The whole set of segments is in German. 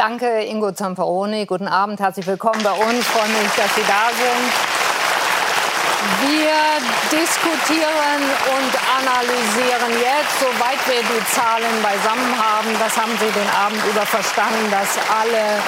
Danke, Ingo Zamperoni. Guten Abend, herzlich willkommen bei uns. Ich freue mich, dass Sie da sind. Wir diskutieren und analysieren jetzt, soweit wir die Zahlen beisammen haben. Das haben Sie den Abend über verstanden, dass alle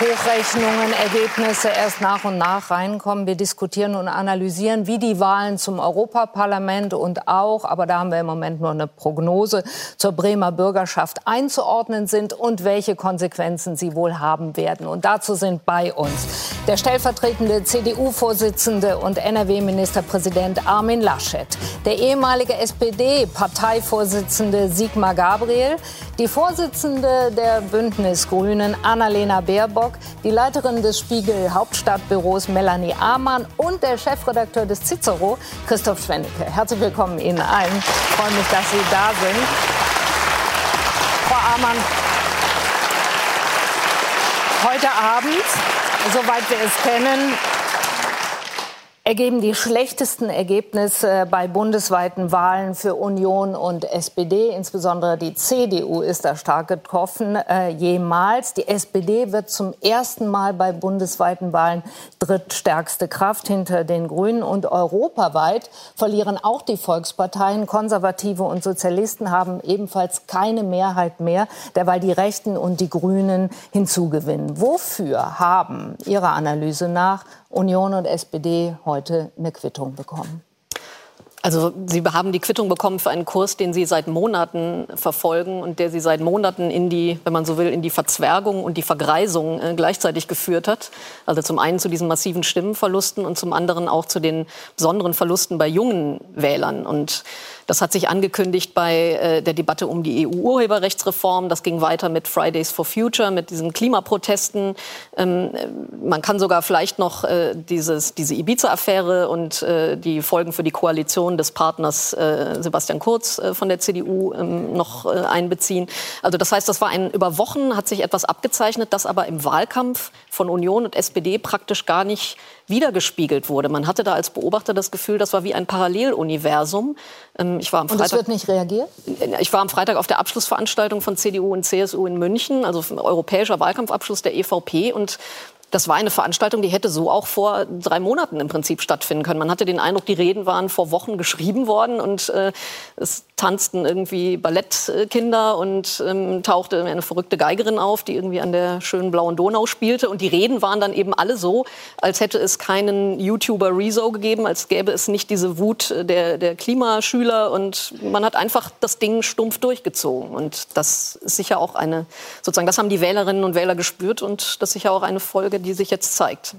Hochrechnungen, Ergebnisse erst nach und nach reinkommen. Wir diskutieren und analysieren, wie die Wahlen zum Europaparlament und auch, aber da haben wir im Moment nur eine Prognose, zur Bremer Bürgerschaft einzuordnen sind und welche Konsequenzen sie wohl haben werden. Und dazu sind bei uns der stellvertretende CDU-Vorsitzende und NRW-Ministerpräsident Armin Laschet, der ehemalige SPD-Parteivorsitzende Sigmar Gabriel, die Vorsitzende der Bündnisgrünen Annalena Baerbock, die Leiterin des Spiegel Hauptstadtbüros Melanie Amann und der Chefredakteur des Cicero Christoph Schwennecke. Herzlich willkommen Ihnen allen. Ich freue mich, dass Sie da sind. Frau Amann, heute Abend, soweit wir es kennen, ergeben die schlechtesten Ergebnisse bei bundesweiten Wahlen für Union und SPD. Insbesondere die CDU ist da stark getroffen, äh, jemals. Die SPD wird zum ersten Mal bei bundesweiten Wahlen drittstärkste Kraft hinter den Grünen. Und europaweit verlieren auch die Volksparteien. Konservative und Sozialisten haben ebenfalls keine Mehrheit mehr, derweil die Rechten und die Grünen hinzugewinnen. Wofür haben Ihrer Analyse nach Union und SPD heute eine Quittung bekommen? Also Sie haben die Quittung bekommen für einen Kurs, den Sie seit Monaten verfolgen und der Sie seit Monaten in die, wenn man so will, in die Verzwergung und die Vergreisung äh, gleichzeitig geführt hat. Also zum einen zu diesen massiven Stimmenverlusten und zum anderen auch zu den besonderen Verlusten bei jungen Wählern. Und das hat sich angekündigt bei äh, der Debatte um die EU-Urheberrechtsreform. Das ging weiter mit Fridays for Future, mit diesen Klimaprotesten. Ähm, man kann sogar vielleicht noch äh, dieses, diese Ibiza-Affäre und äh, die Folgen für die Koalition des Partners äh, Sebastian Kurz äh, von der CDU ähm, noch äh, einbeziehen. Also das heißt, das war ein über Wochen hat sich etwas abgezeichnet, das aber im Wahlkampf von Union und SPD praktisch gar nicht wiedergespiegelt wurde. Man hatte da als Beobachter das Gefühl, das war wie ein Paralleluniversum. Ähm, ich war am Freitag, und es wird nicht reagiert? Ich war am Freitag auf der Abschlussveranstaltung von CDU und CSU in München, also europäischer Wahlkampfabschluss der EVP. Und das war eine Veranstaltung, die hätte so auch vor drei Monaten im Prinzip stattfinden können. Man hatte den Eindruck, die Reden waren vor Wochen geschrieben worden und äh, es tanzten irgendwie Ballettkinder und ähm, tauchte eine verrückte Geigerin auf, die irgendwie an der schönen blauen Donau spielte. Und die Reden waren dann eben alle so, als hätte es keinen YouTuber Rezo gegeben, als gäbe es nicht diese Wut der, der Klimaschüler. Und man hat einfach das Ding stumpf durchgezogen. Und das ist sicher auch eine, sozusagen, das haben die Wählerinnen und Wähler gespürt und das ist sicher auch eine Folge, die sich jetzt zeigt.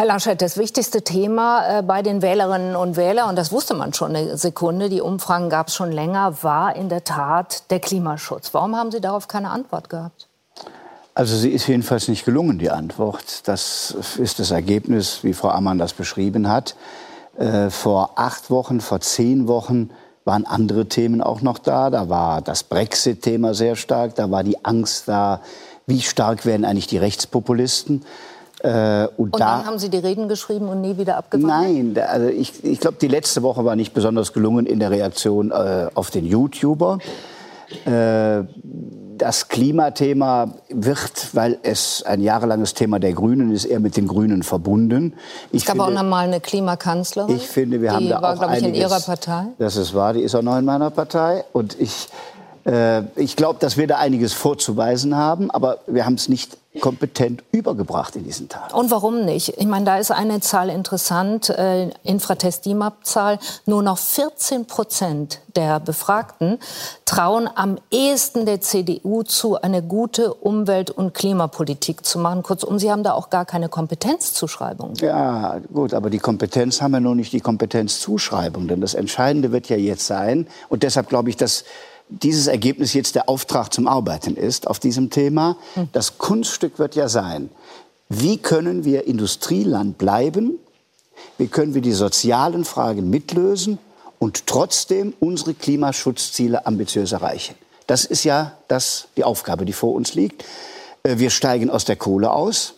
Herr Laschet, das wichtigste Thema äh, bei den Wählerinnen und Wählern, und das wusste man schon eine Sekunde, die Umfragen gab es schon länger, war in der Tat der Klimaschutz. Warum haben Sie darauf keine Antwort gehabt? Also sie ist jedenfalls nicht gelungen, die Antwort. Das ist das Ergebnis, wie Frau Ammann das beschrieben hat. Äh, vor acht Wochen, vor zehn Wochen waren andere Themen auch noch da. Da war das Brexit-Thema sehr stark, da war die Angst da, wie stark werden eigentlich die Rechtspopulisten. Äh, und, und da, dann haben Sie die Reden geschrieben und nie wieder abgefangen? Nein, also ich, ich glaube, die letzte Woche war nicht besonders gelungen in der Reaktion äh, auf den YouTuber. Äh, das Klimathema wird, weil es ein jahrelanges Thema der Grünen ist, eher mit den Grünen verbunden. Ich es gab finde, auch noch mal eine Klimakanzlerin. Ich finde, wir haben da war, auch einiges. Ich, in Ihrer Partei. Das ist wahr, die ist auch noch in meiner Partei. Und ich, äh, ich glaube, dass wir da einiges vorzuweisen haben, aber wir haben es nicht kompetent übergebracht in diesen Tagen. Und warum nicht? Ich meine, da ist eine Zahl interessant, äh, Infratest DIMAP-Zahl. Nur noch 14 Prozent der Befragten trauen am ehesten der CDU zu, eine gute Umwelt- und Klimapolitik zu machen. Kurzum, Sie haben da auch gar keine Kompetenzzuschreibung. Ja, gut, aber die Kompetenz haben wir nur nicht die Kompetenzzuschreibung. Denn das Entscheidende wird ja jetzt sein, und deshalb glaube ich, dass dieses Ergebnis jetzt der Auftrag zum Arbeiten ist auf diesem Thema. Hm. Das Kunststück wird ja sein, wie können wir Industrieland bleiben, wie können wir die sozialen Fragen mitlösen und trotzdem unsere Klimaschutzziele ambitiös erreichen. Das ist ja das, die Aufgabe, die vor uns liegt. Äh, wir steigen aus der Kohle aus.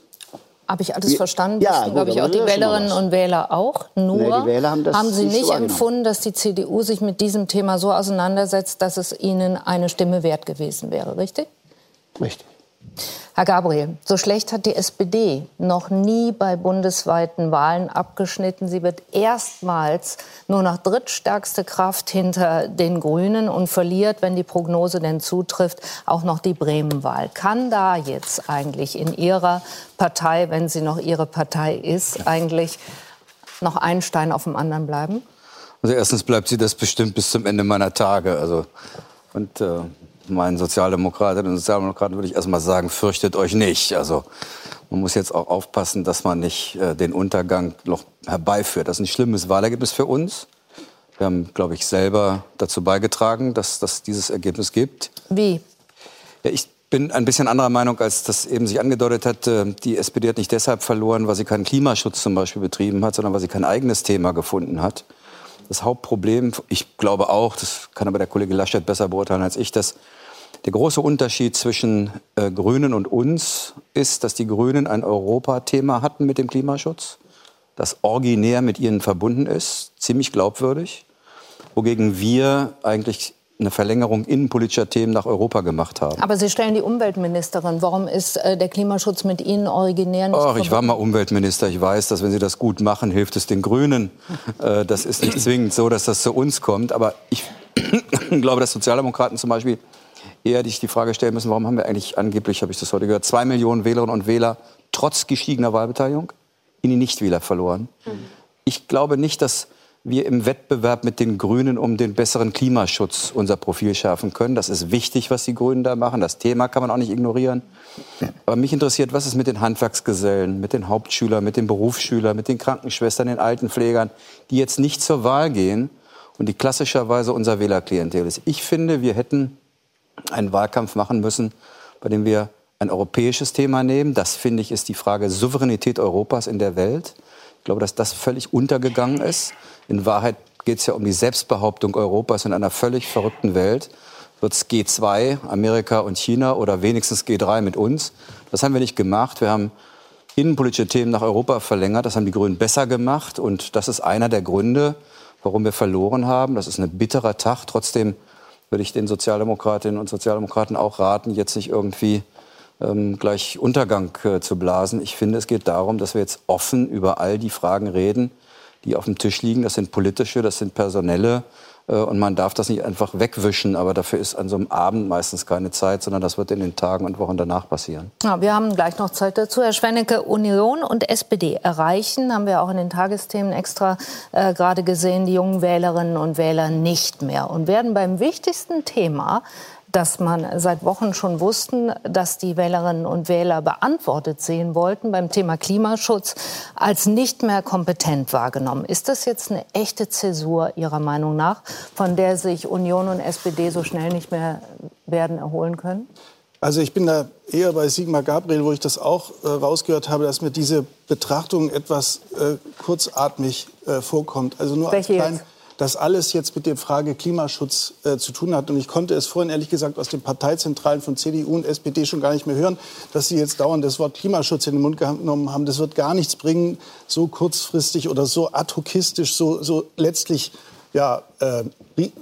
Habe ich alles verstanden? Ja, glaube ich auch die Wählerinnen und Wähler auch. Nur nee, Wähler haben, haben, Sie nicht so empfunden, dass die CDU sich mit diesem Thema so auseinandersetzt, dass es Ihnen eine Stimme wert gewesen wäre, richtig? Richtig. Herr Gabriel, so schlecht hat die SPD noch nie bei bundesweiten Wahlen abgeschnitten. Sie wird erstmals nur noch drittstärkste Kraft hinter den Grünen und verliert, wenn die Prognose denn zutrifft, auch noch die Bremenwahl. Kann da jetzt eigentlich in Ihrer Partei, wenn sie noch Ihre Partei ist, eigentlich noch ein Stein auf dem anderen bleiben? Also erstens bleibt sie das bestimmt bis zum Ende meiner Tage. Also und äh, meinen Sozialdemokratinnen und Sozialdemokraten würde ich erst mal sagen, fürchtet euch nicht. Also man muss jetzt auch aufpassen, dass man nicht äh, den Untergang noch herbeiführt. Das ist ein schlimmes Wahlergebnis für uns. Wir haben, glaube ich, selber dazu beigetragen, dass es dieses Ergebnis gibt. Wie? Ja, ich bin ein bisschen anderer Meinung, als das eben sich angedeutet hat. Äh, die SPD hat nicht deshalb verloren, weil sie keinen Klimaschutz zum Beispiel betrieben hat, sondern weil sie kein eigenes Thema gefunden hat. Das Hauptproblem, ich glaube auch, das kann aber der Kollege Laschet besser beurteilen als ich, dass der große Unterschied zwischen äh, Grünen und uns ist, dass die Grünen ein Europathema hatten mit dem Klimaschutz, das originär mit ihnen verbunden ist, ziemlich glaubwürdig, wogegen wir eigentlich eine Verlängerung innenpolitischer Themen nach Europa gemacht haben. Aber Sie stellen die Umweltministerin. Warum ist äh, der Klimaschutz mit Ihnen originär nicht Ach, ich war mal Umweltminister. Ich weiß, dass wenn Sie das gut machen, hilft es den Grünen. äh, das ist nicht zwingend so, dass das zu uns kommt. Aber ich glaube, dass Sozialdemokraten zum Beispiel eher sich die Frage stellen müssen, warum haben wir eigentlich angeblich, habe ich das heute gehört, zwei Millionen Wählerinnen und Wähler trotz gestiegener Wahlbeteiligung in die Nichtwähler verloren. Mhm. Ich glaube nicht, dass wir im Wettbewerb mit den Grünen um den besseren Klimaschutz unser Profil schärfen können. Das ist wichtig, was die Grünen da machen. Das Thema kann man auch nicht ignorieren. Aber mich interessiert, was ist mit den Handwerksgesellen, mit den Hauptschülern, mit den Berufsschülern, mit den Krankenschwestern, den Altenpflegern, die jetzt nicht zur Wahl gehen und die klassischerweise unser Wählerklientel ist. Ich finde, wir hätten einen Wahlkampf machen müssen, bei dem wir ein europäisches Thema nehmen. Das, finde ich, ist die Frage Souveränität Europas in der Welt. Ich glaube, dass das völlig untergegangen ist. In Wahrheit geht es ja um die Selbstbehauptung Europas in einer völlig verrückten Welt. Wird es G2, Amerika und China oder wenigstens G3 mit uns? Das haben wir nicht gemacht. Wir haben innenpolitische Themen nach Europa verlängert. Das haben die Grünen besser gemacht. Und das ist einer der Gründe, warum wir verloren haben. Das ist ein bitterer Tag. Trotzdem würde ich den Sozialdemokratinnen und Sozialdemokraten auch raten, jetzt nicht irgendwie ähm, gleich Untergang äh, zu blasen. Ich finde, es geht darum, dass wir jetzt offen über all die Fragen reden, die auf dem Tisch liegen. Das sind politische, das sind personelle äh, und man darf das nicht einfach wegwischen, aber dafür ist an so einem Abend meistens keine Zeit, sondern das wird in den Tagen und Wochen danach passieren. Ja, wir haben gleich noch Zeit dazu. Herr Schwennecke, Union und SPD erreichen, haben wir auch in den Tagesthemen extra äh, gerade gesehen, die jungen Wählerinnen und Wähler nicht mehr und werden beim wichtigsten Thema dass man seit Wochen schon wussten, dass die Wählerinnen und Wähler beantwortet sehen wollten beim Thema Klimaschutz, als nicht mehr kompetent wahrgenommen. Ist das jetzt eine echte Zäsur Ihrer Meinung nach, von der sich Union und SPD so schnell nicht mehr werden erholen können? Also ich bin da eher bei Sigmar Gabriel, wo ich das auch äh, rausgehört habe, dass mir diese Betrachtung etwas äh, kurzatmig äh, vorkommt. Also nur Welche als klein, jetzt? Das alles jetzt mit der Frage Klimaschutz äh, zu tun hat. Und ich konnte es vorhin ehrlich gesagt aus den Parteizentralen von CDU und SPD schon gar nicht mehr hören, dass sie jetzt dauernd das Wort Klimaschutz in den Mund genommen haben. Das wird gar nichts bringen, so kurzfristig oder so ad hocistisch, so, so letztlich ja, äh,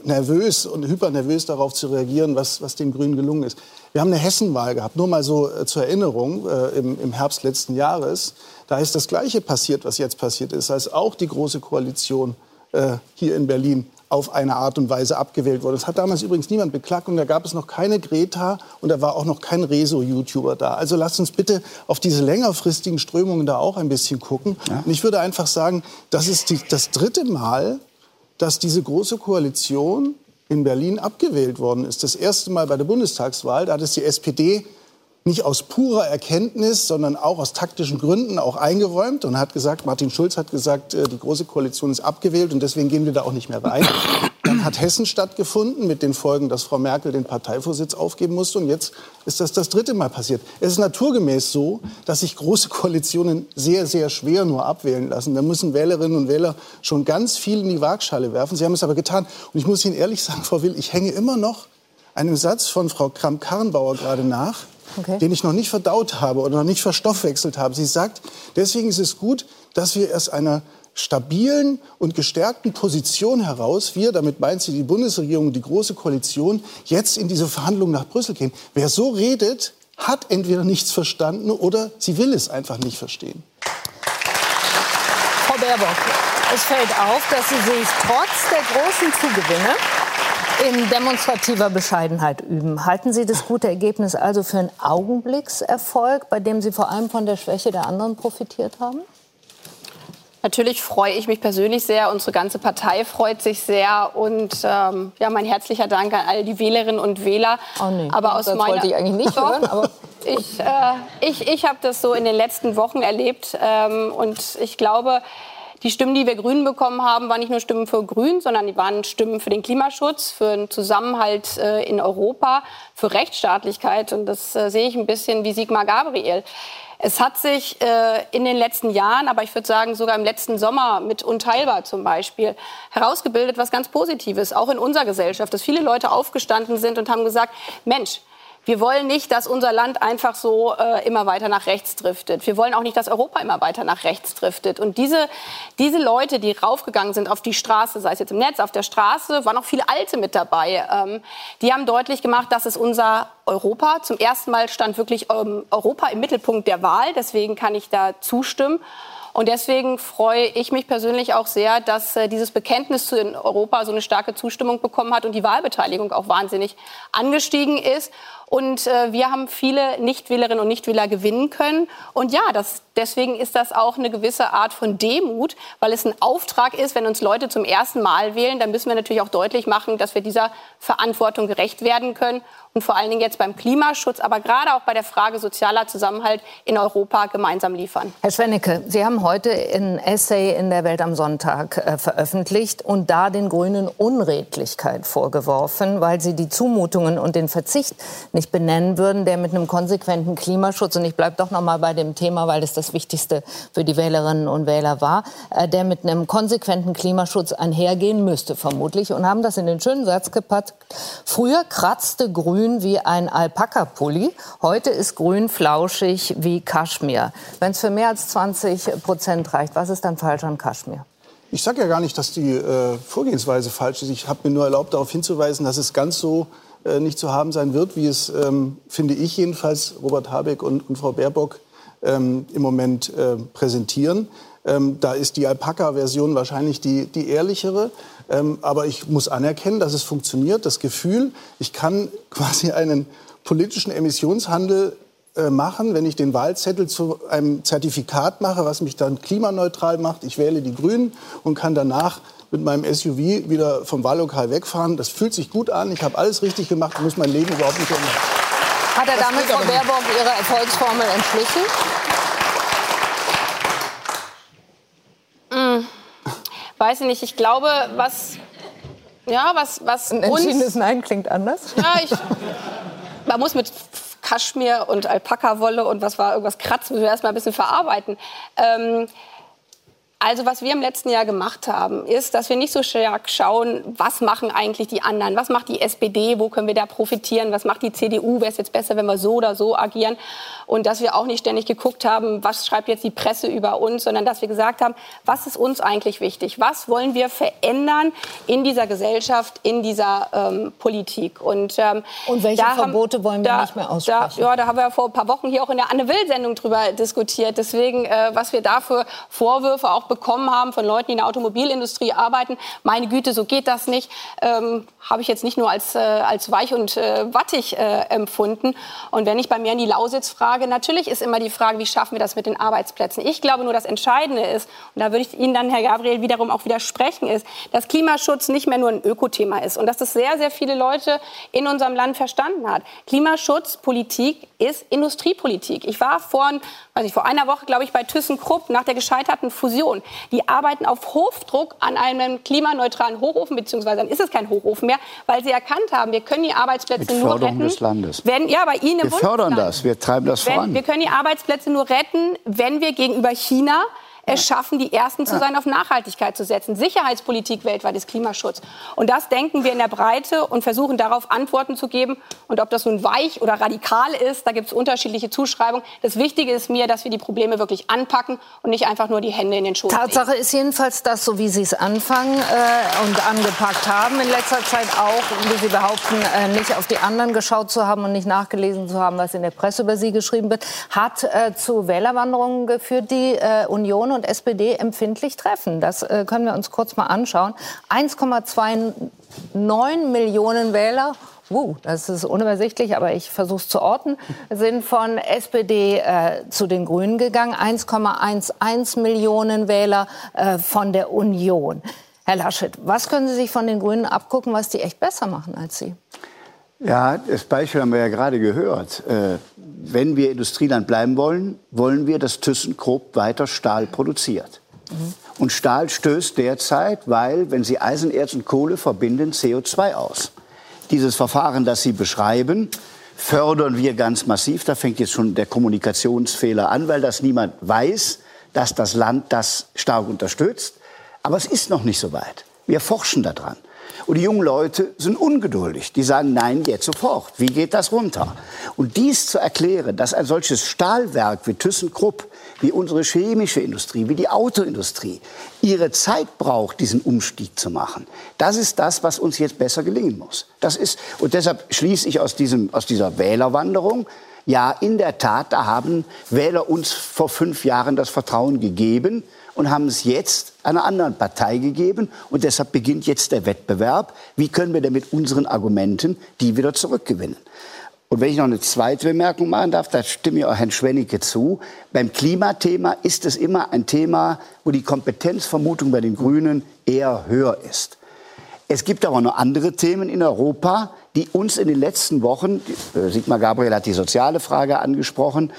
nervös und hypernervös darauf zu reagieren, was, was den Grünen gelungen ist. Wir haben eine Hessenwahl gehabt, nur mal so äh, zur Erinnerung, äh, im, im Herbst letzten Jahres. Da ist das Gleiche passiert, was jetzt passiert ist, als auch die Große Koalition äh, hier in Berlin auf eine Art und Weise abgewählt wurde. Das hat damals übrigens niemand beklagt und da gab es noch keine Greta und da war auch noch kein Rezo-YouTuber da. Also lasst uns bitte auf diese längerfristigen Strömungen da auch ein bisschen gucken. Ja. Und ich würde einfach sagen, das ist die, das dritte Mal, dass diese große Koalition in Berlin abgewählt worden ist. Das erste Mal bei der Bundestagswahl, da hat es die SPD nicht aus purer Erkenntnis, sondern auch aus taktischen Gründen auch eingeräumt und hat gesagt, Martin Schulz hat gesagt, äh, die Große Koalition ist abgewählt und deswegen gehen wir da auch nicht mehr rein. Dann hat Hessen stattgefunden mit den Folgen, dass Frau Merkel den Parteivorsitz aufgeben musste und jetzt ist das das dritte Mal passiert. Es ist naturgemäß so, dass sich große Koalitionen sehr, sehr schwer nur abwählen lassen. Da müssen Wählerinnen und Wähler schon ganz viel in die Waagschale werfen. Sie haben es aber getan. Und ich muss Ihnen ehrlich sagen, Frau Will, ich hänge immer noch einem Satz von Frau Kramp-Karrenbauer gerade nach okay. den ich noch nicht verdaut habe oder noch nicht verstoffwechselt habe. Sie sagt, deswegen ist es gut, dass wir aus einer stabilen und gestärkten Position heraus, wir, damit meint sie die Bundesregierung, die Große Koalition, jetzt in diese Verhandlungen nach Brüssel gehen. Wer so redet, hat entweder nichts verstanden oder sie will es einfach nicht verstehen. Frau Baerbock, es fällt auf, dass Sie sich trotz der großen Zugewinne in demonstrativer Bescheidenheit üben. Halten Sie das gute Ergebnis also für einen Augenblickserfolg, bei dem Sie vor allem von der Schwäche der anderen profitiert haben? Natürlich freue ich mich persönlich sehr, unsere ganze Partei freut sich sehr und ähm, ja, mein herzlicher Dank an all die Wählerinnen und Wähler. Oh nee, aber aus das meiner wollte ich eigentlich nicht hören. Aber ich, äh, ich, ich habe das so in den letzten Wochen erlebt ähm, und ich glaube, die Stimmen, die wir Grünen bekommen haben, waren nicht nur Stimmen für Grün, sondern die waren Stimmen für den Klimaschutz, für einen Zusammenhalt äh, in Europa, für Rechtsstaatlichkeit. Und das äh, sehe ich ein bisschen wie Sigmar Gabriel. Es hat sich äh, in den letzten Jahren, aber ich würde sagen sogar im letzten Sommer mit Unteilbar zum Beispiel, herausgebildet, was ganz Positives, auch in unserer Gesellschaft, dass viele Leute aufgestanden sind und haben gesagt, Mensch, wir wollen nicht, dass unser Land einfach so äh, immer weiter nach rechts driftet. Wir wollen auch nicht, dass Europa immer weiter nach rechts driftet. Und diese, diese Leute, die raufgegangen sind auf die Straße, sei es jetzt im Netz, auf der Straße, waren auch viele Alte mit dabei. Ähm, die haben deutlich gemacht, dass es unser Europa. Zum ersten Mal stand wirklich ähm, Europa im Mittelpunkt der Wahl. Deswegen kann ich da zustimmen. Und deswegen freue ich mich persönlich auch sehr, dass äh, dieses Bekenntnis zu Europa so eine starke Zustimmung bekommen hat und die Wahlbeteiligung auch wahnsinnig angestiegen ist. Und äh, wir haben viele Nichtwählerinnen und Nichtwähler gewinnen können. Und ja, das, deswegen ist das auch eine gewisse Art von Demut, weil es ein Auftrag ist, wenn uns Leute zum ersten Mal wählen, dann müssen wir natürlich auch deutlich machen, dass wir dieser Verantwortung gerecht werden können und vor allen Dingen jetzt beim Klimaschutz, aber gerade auch bei der Frage sozialer Zusammenhalt in Europa gemeinsam liefern. Herr Schwennecke, Sie haben heute ein Essay in der Welt am Sonntag äh, veröffentlicht und da den Grünen Unredlichkeit vorgeworfen, weil sie die Zumutungen und den Verzicht nicht benennen würden, der mit einem konsequenten Klimaschutz, und ich bleibe doch noch mal bei dem Thema, weil das das Wichtigste für die Wählerinnen und Wähler war, äh, der mit einem konsequenten Klimaschutz einhergehen müsste, vermutlich, und haben das in den schönen Satz gepackt. Früher kratzte Grün grün wie ein Alpaka-Pulli. Heute ist grün flauschig wie Kaschmir. Wenn es für mehr als 20 Prozent reicht, was ist dann falsch an Kaschmir? Ich sage ja gar nicht, dass die äh, Vorgehensweise falsch ist. Ich habe mir nur erlaubt, darauf hinzuweisen, dass es ganz so äh, nicht zu haben sein wird, wie es, ähm, finde ich jedenfalls, Robert Habeck und, und Frau Baerbock ähm, im Moment äh, präsentieren. Ähm, da ist die Alpaka-Version wahrscheinlich die, die ehrlichere. Ähm, aber ich muss anerkennen, dass es funktioniert. Das Gefühl, ich kann quasi einen politischen Emissionshandel äh, machen, wenn ich den Wahlzettel zu einem Zertifikat mache, was mich dann klimaneutral macht. Ich wähle die Grünen und kann danach mit meinem SUV wieder vom Wahllokal wegfahren. Das fühlt sich gut an. Ich habe alles richtig gemacht und muss mein Leben überhaupt nicht ändern. Hat er damit, Frau Baerbock, Ihre Erfolgsformel entschlüsselt? Weiß ich nicht, ich glaube, was, ja, was, was Ein entschiedenes Nein klingt anders. Ja, ich, man muss mit Kaschmir und Alpaka-Wolle und was war irgendwas kratzen, müssen wir erstmal ein bisschen verarbeiten. Ähm, also was wir im letzten Jahr gemacht haben, ist, dass wir nicht so stark schauen, was machen eigentlich die anderen, was macht die SPD, wo können wir da profitieren, was macht die CDU, wäre es jetzt besser, wenn wir so oder so agieren und dass wir auch nicht ständig geguckt haben, was schreibt jetzt die Presse über uns, sondern dass wir gesagt haben, was ist uns eigentlich wichtig, was wollen wir verändern in dieser Gesellschaft, in dieser ähm, Politik. Und, ähm, und welche Verbote haben, wollen wir da, nicht mehr aussprechen? Da, ja, da haben wir vor ein paar Wochen hier auch in der Anne-Will-Sendung drüber diskutiert. Deswegen, äh, was wir dafür Vorwürfe auch bekommen haben von Leuten, die in der Automobilindustrie arbeiten, meine Güte, so geht das nicht, ähm, habe ich jetzt nicht nur als, äh, als weich und äh, wattig äh, empfunden. Und wenn ich bei mir in die Lausitz frage, natürlich ist immer die Frage, wie schaffen wir das mit den Arbeitsplätzen. Ich glaube nur, das Entscheidende ist, und da würde ich Ihnen dann, Herr Gabriel, wiederum auch widersprechen, ist, dass Klimaschutz nicht mehr nur ein Ökothema ist und dass das sehr, sehr viele Leute in unserem Land verstanden hat. Klimaschutzpolitik ist Industriepolitik. Ich war vor, weiß ich, vor einer Woche, glaube ich, bei ThyssenKrupp nach der gescheiterten Fusion. Die arbeiten auf Hochdruck an einem klimaneutralen Hochofen, beziehungsweise dann ist es kein Hochofen mehr, weil sie erkannt haben, wir können die Arbeitsplätze Mit nur Förderung retten. des Landes. Wenn, ja, bei Ihnen im wir fördern Bundesland. das, wir treiben das wenn, voran. Wir können die Arbeitsplätze nur retten, wenn wir gegenüber China es schaffen, die Ersten zu sein, auf Nachhaltigkeit zu setzen. Sicherheitspolitik weltweit ist Klimaschutz. Und das denken wir in der Breite und versuchen darauf Antworten zu geben. Und ob das nun weich oder radikal ist, da gibt es unterschiedliche Zuschreibungen. Das Wichtige ist mir, dass wir die Probleme wirklich anpacken und nicht einfach nur die Hände in den Schoß Tatsache legen. ist jedenfalls, dass, so wie Sie es anfangen äh, und angepackt haben, in letzter Zeit auch, wie Sie behaupten, äh, nicht auf die anderen geschaut zu haben und nicht nachgelesen zu haben, was in der Presse über Sie geschrieben wird, hat äh, zu Wählerwanderungen geführt, die äh, Union und SPD empfindlich treffen. Das äh, können wir uns kurz mal anschauen. 1,29 Millionen Wähler Uh, das ist unübersichtlich, aber ich versuche es zu orten, sind von SPD äh, zu den Grünen gegangen. 1,11 Millionen Wähler äh, von der Union. Herr Laschet, was können Sie sich von den Grünen abgucken, was die echt besser machen als Sie? Ja, das Beispiel haben wir ja gerade gehört. Äh, wenn wir Industrieland bleiben wollen, wollen wir, dass ThyssenKrupp weiter Stahl produziert. Mhm. Und Stahl stößt derzeit, weil, wenn Sie Eisenerz und Kohle verbinden, CO2 aus. Dieses Verfahren, das Sie beschreiben, fördern wir ganz massiv. Da fängt jetzt schon der Kommunikationsfehler an, weil das niemand weiß, dass das Land das stark unterstützt. Aber es ist noch nicht so weit. Wir forschen daran. Und die jungen Leute sind ungeduldig. Die sagen, nein, jetzt sofort. Wie geht das runter? Und dies zu erklären, dass ein solches Stahlwerk wie ThyssenKrupp, wie unsere chemische Industrie, wie die Autoindustrie ihre Zeit braucht, diesen Umstieg zu machen, das ist das, was uns jetzt besser gelingen muss. Das ist, und deshalb schließe ich aus, diesem, aus dieser Wählerwanderung, ja, in der Tat, da haben Wähler uns vor fünf Jahren das Vertrauen gegeben und haben es jetzt einer anderen Partei gegeben. Und deshalb beginnt jetzt der Wettbewerb. Wie können wir denn mit unseren Argumenten die wieder zurückgewinnen? Und wenn ich noch eine zweite Bemerkung machen darf, da stimme ich auch Herrn Schwennicke zu. Beim Klimathema ist es immer ein Thema, wo die Kompetenzvermutung bei den Grünen eher höher ist. Es gibt aber noch andere Themen in Europa, die uns in den letzten Wochen, äh, Sigmar Gabriel hat die soziale Frage angesprochen,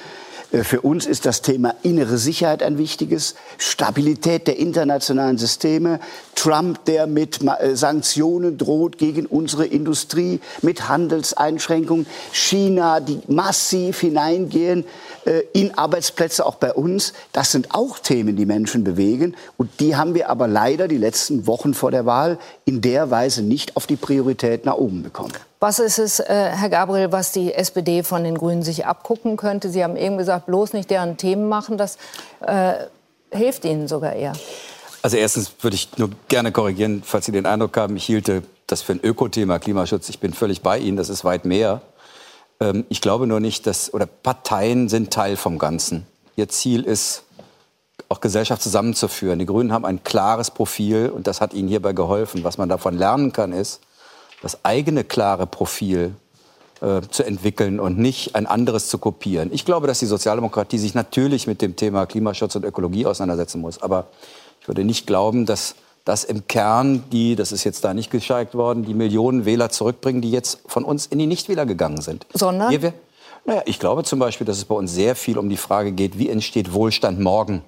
für uns ist das Thema innere Sicherheit ein wichtiges, Stabilität der internationalen Systeme, Trump, der mit äh, Sanktionen droht gegen unsere Industrie, mit Handelseinschränkungen, China, die massiv hineingehen. äh, in Arbeitsplätze auch bei uns. Das sind auch Themen, die Menschen bewegen. Und die haben wir aber leider die letzten Wochen vor der Wahl in der Weise nicht auf die Priorität nach oben bekommen. Was ist es, äh, Herr Gabriel, was die SPD von den Grünen sich abgucken könnte? Sie haben eben gesagt, bloß nicht deren Themen machen. Das äh, hilft Ihnen sogar eher. Also erstens würde ich nur gerne korrigieren, falls Sie den Eindruck haben, ich hielte das für ein Ökothema, Klimaschutz. Ich bin völlig bei Ihnen, das ist weit mehr. Ähm, ich glaube nur nicht, dass, oder Parteien sind Teil vom Ganzen. Ihr Ziel ist, auch Gesellschaft zusammenzuführen. Die Grünen haben ein klares Profil und das hat ihnen hierbei geholfen. Was man davon lernen kann, ist, das eigene klare Profil äh, zu entwickeln und nicht ein anderes zu kopieren. Ich glaube, dass die Sozialdemokratie sich natürlich mit dem Thema Klimaschutz und Ökologie auseinandersetzen muss. Aber ich würde nicht glauben, dass das im Kern die, das ist jetzt da nicht gescheigt worden, die Millionen Wähler zurückbringen, die jetzt von uns in die Nichtwähler gegangen sind. Sondern? Hier, naja, ich glaube zum Beispiel, dass es bei uns sehr viel um die Frage geht, wie entsteht Wohlstand morgen?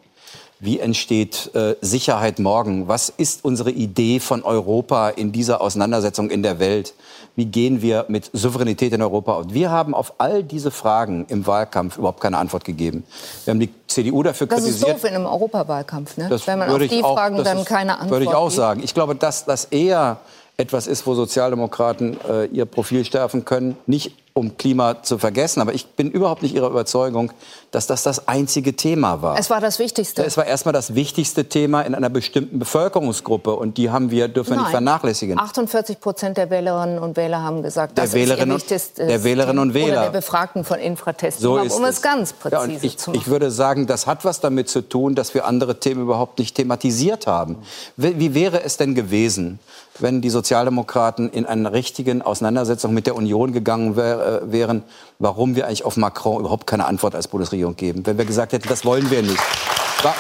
Wie entsteht äh, Sicherheit morgen? Was ist unsere Idee von Europa in dieser Auseinandersetzung in der Welt? Wie gehen wir mit Souveränität in Europa um? Wir haben auf all diese Fragen im Wahlkampf überhaupt keine Antwort gegeben. Wir haben die CDU dafür das kritisiert. Das ist doof in einem Europawahlkampf, ne? Das wenn man auf die auch, Fragen dann ist, keine Antwort Würde ich auch gibt. sagen. Ich glaube, dass das eher etwas ist, wo Sozialdemokraten äh, ihr Profil stärken können. Nicht um Klima zu vergessen. Aber ich bin überhaupt nicht Ihrer Überzeugung, dass das das einzige Thema war. Es war das Wichtigste. Es war erstmal das wichtigste Thema in einer bestimmten Bevölkerungsgruppe. Und die haben wir, dürfen wir nicht vernachlässigen. 48 Prozent der Wählerinnen und Wähler haben gesagt, der das Wählerinnen, ist ihr wichtigstes der Wählerinnen und Wähler. Oder der Befragten von Infratest, so um ist es ganz präzise ja, ich, zu machen. Ich würde sagen, das hat was damit zu tun, dass wir andere Themen überhaupt nicht thematisiert haben. Wie wäre es denn gewesen, wenn die Sozialdemokraten in eine richtige Auseinandersetzung mit der Union gegangen wär, äh, wären, warum wir eigentlich auf Macron überhaupt keine Antwort als Bundesregierung geben. Wenn wir gesagt hätten, das wollen wir nicht.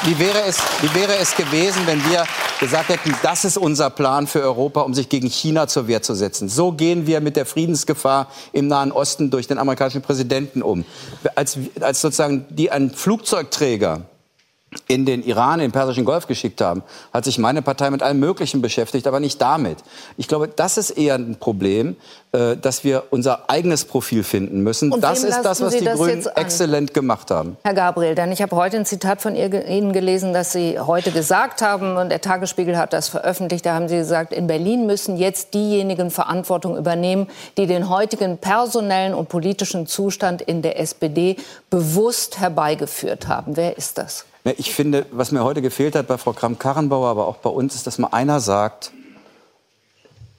Wie wäre, es, wie wäre es gewesen, wenn wir gesagt hätten, das ist unser Plan für Europa, um sich gegen China zur Wehr zu setzen? So gehen wir mit der Friedensgefahr im Nahen Osten durch den amerikanischen Präsidenten um. Als, als sozusagen die ein Flugzeugträger in den Iran, in den Persischen Golf geschickt haben, hat sich meine Partei mit allem Möglichen beschäftigt, aber nicht damit. Ich glaube, das ist eher ein Problem, äh, dass wir unser eigenes Profil finden müssen. Und das ist das, was Sie die das Grünen exzellent gemacht haben. Herr Gabriel, denn ich habe heute ein Zitat von Ihnen gelesen, dass Sie heute gesagt haben, und der Tagesspiegel hat das veröffentlicht, da haben Sie gesagt, in Berlin müssen jetzt diejenigen Verantwortung übernehmen, die den heutigen personellen und politischen Zustand in der SPD bewusst herbeigeführt haben. Wer ist das? Ja, Ich finde, was mir heute gefehlt hat bei Frau Kramp-Karrenbauer, aber auch bei uns, ist, dass mal einer sagt,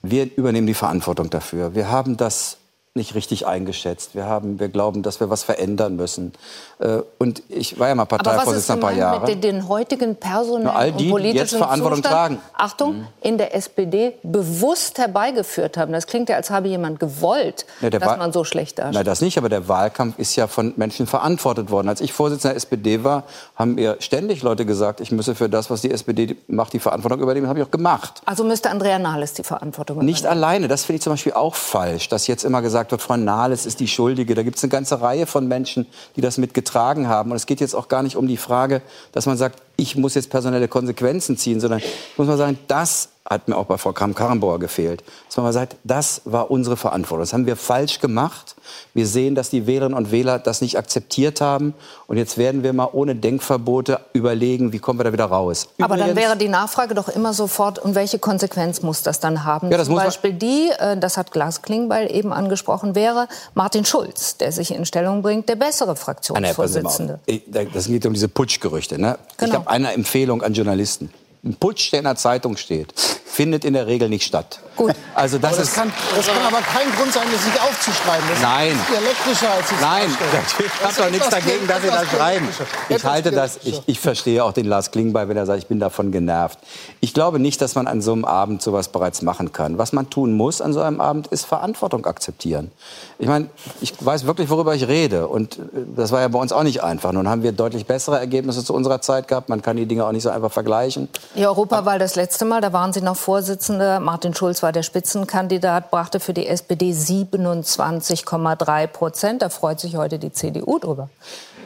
wir übernehmen die Verantwortung dafür. Wir haben das nicht richtig eingeschätzt. Wir, haben, wir glauben, dass wir was verändern müssen. Äh, Und ich war ja mal Parteivorsitzender ein paar Jahre. mit den, den heutigen personellen Na, all die, und die politischen jetzt Verantwortung Zustand, tragen. Mhm. Achtung, in der SPD bewusst herbeigeführt haben. Das klingt ja, als habe jemand gewollt, Ja, dass Wahl- man so schlecht dasteht. Nein, das nicht, aber der Wahlkampf ist ja von Menschen verantwortet worden. Als ich Vorsitzender der SPD war, haben mir ständig Leute gesagt, ich müsse für das, was die SPD macht, die Verantwortung übernehmen. Das habe ich auch gemacht. Also müsste Andrea Nahles die Verantwortung übernehmen. Nicht alleine, das finde ich zum Beispiel auch falsch, dass jetzt immer gesagt wird, Frau Nahles ist die Schuldige. Da gibt es eine ganze Reihe von Menschen, die das mitgetragen haben. Und es geht jetzt auch gar nicht um die Frage, dass man sagt, ich muss jetzt personelle Konsequenzen ziehen, sondern muss man sagen, das hat mir auch bei Frau Kram-Karrenbauer gefehlt. Dass man mal sagt, das war unsere Verantwortung. Das haben wir falsch gemacht. Wir sehen, dass die Wählerinnen und Wähler das nicht akzeptiert haben. Und jetzt werden wir mal ohne Denkverbote überlegen, wie kommen wir da wieder raus. Aber dann wäre die Nachfrage doch immer sofort, und welche Konsequenz muss das dann haben? Ja, das Zum Beispiel die, äh, das hat Glas Klingbeil eben angesprochen, wäre Martin Schulz, der sich in Stellung bringt, der bessere mal. Fraktionsvorsitzende. Ich- da- Das geht um diese Putschgerüchte. Ne? Ich Genau. Habe eine Empfehlung an Journalisten. Ein Putsch, der in der Zeitung steht, findet in der Regel nicht statt. Gut. Also das, Aber das, ist kann, das kann aber kein Grund sein, das nicht aufzuschreiben. Das Nein. ist dialektischer, als es Nein, ich Das habe ist doch nichts dagegen, dass Sie das schreiben. Ich halte das, ich, ich verstehe auch den Lars Klingbeil, wenn er sagt, ich bin davon genervt. Ich glaube nicht, dass man an so einem Abend sowas bereits machen kann. Was man tun muss an so einem Abend, ist Verantwortung akzeptieren. Ich meine, ich weiß wirklich, worüber ich rede. Und äh, das war ja bei uns auch nicht einfach. Nun haben wir deutlich bessere Ergebnisse zu unserer Zeit gehabt. Man kann die Dinge auch nicht so einfach vergleichen. Die Europawahl das letzte Mal, da waren Sie noch Vorsitzende. Martin Schulz war der Spitzenkandidat, brachte für die SPD 27,3 Prozent. Da freut sich heute die CDU drüber.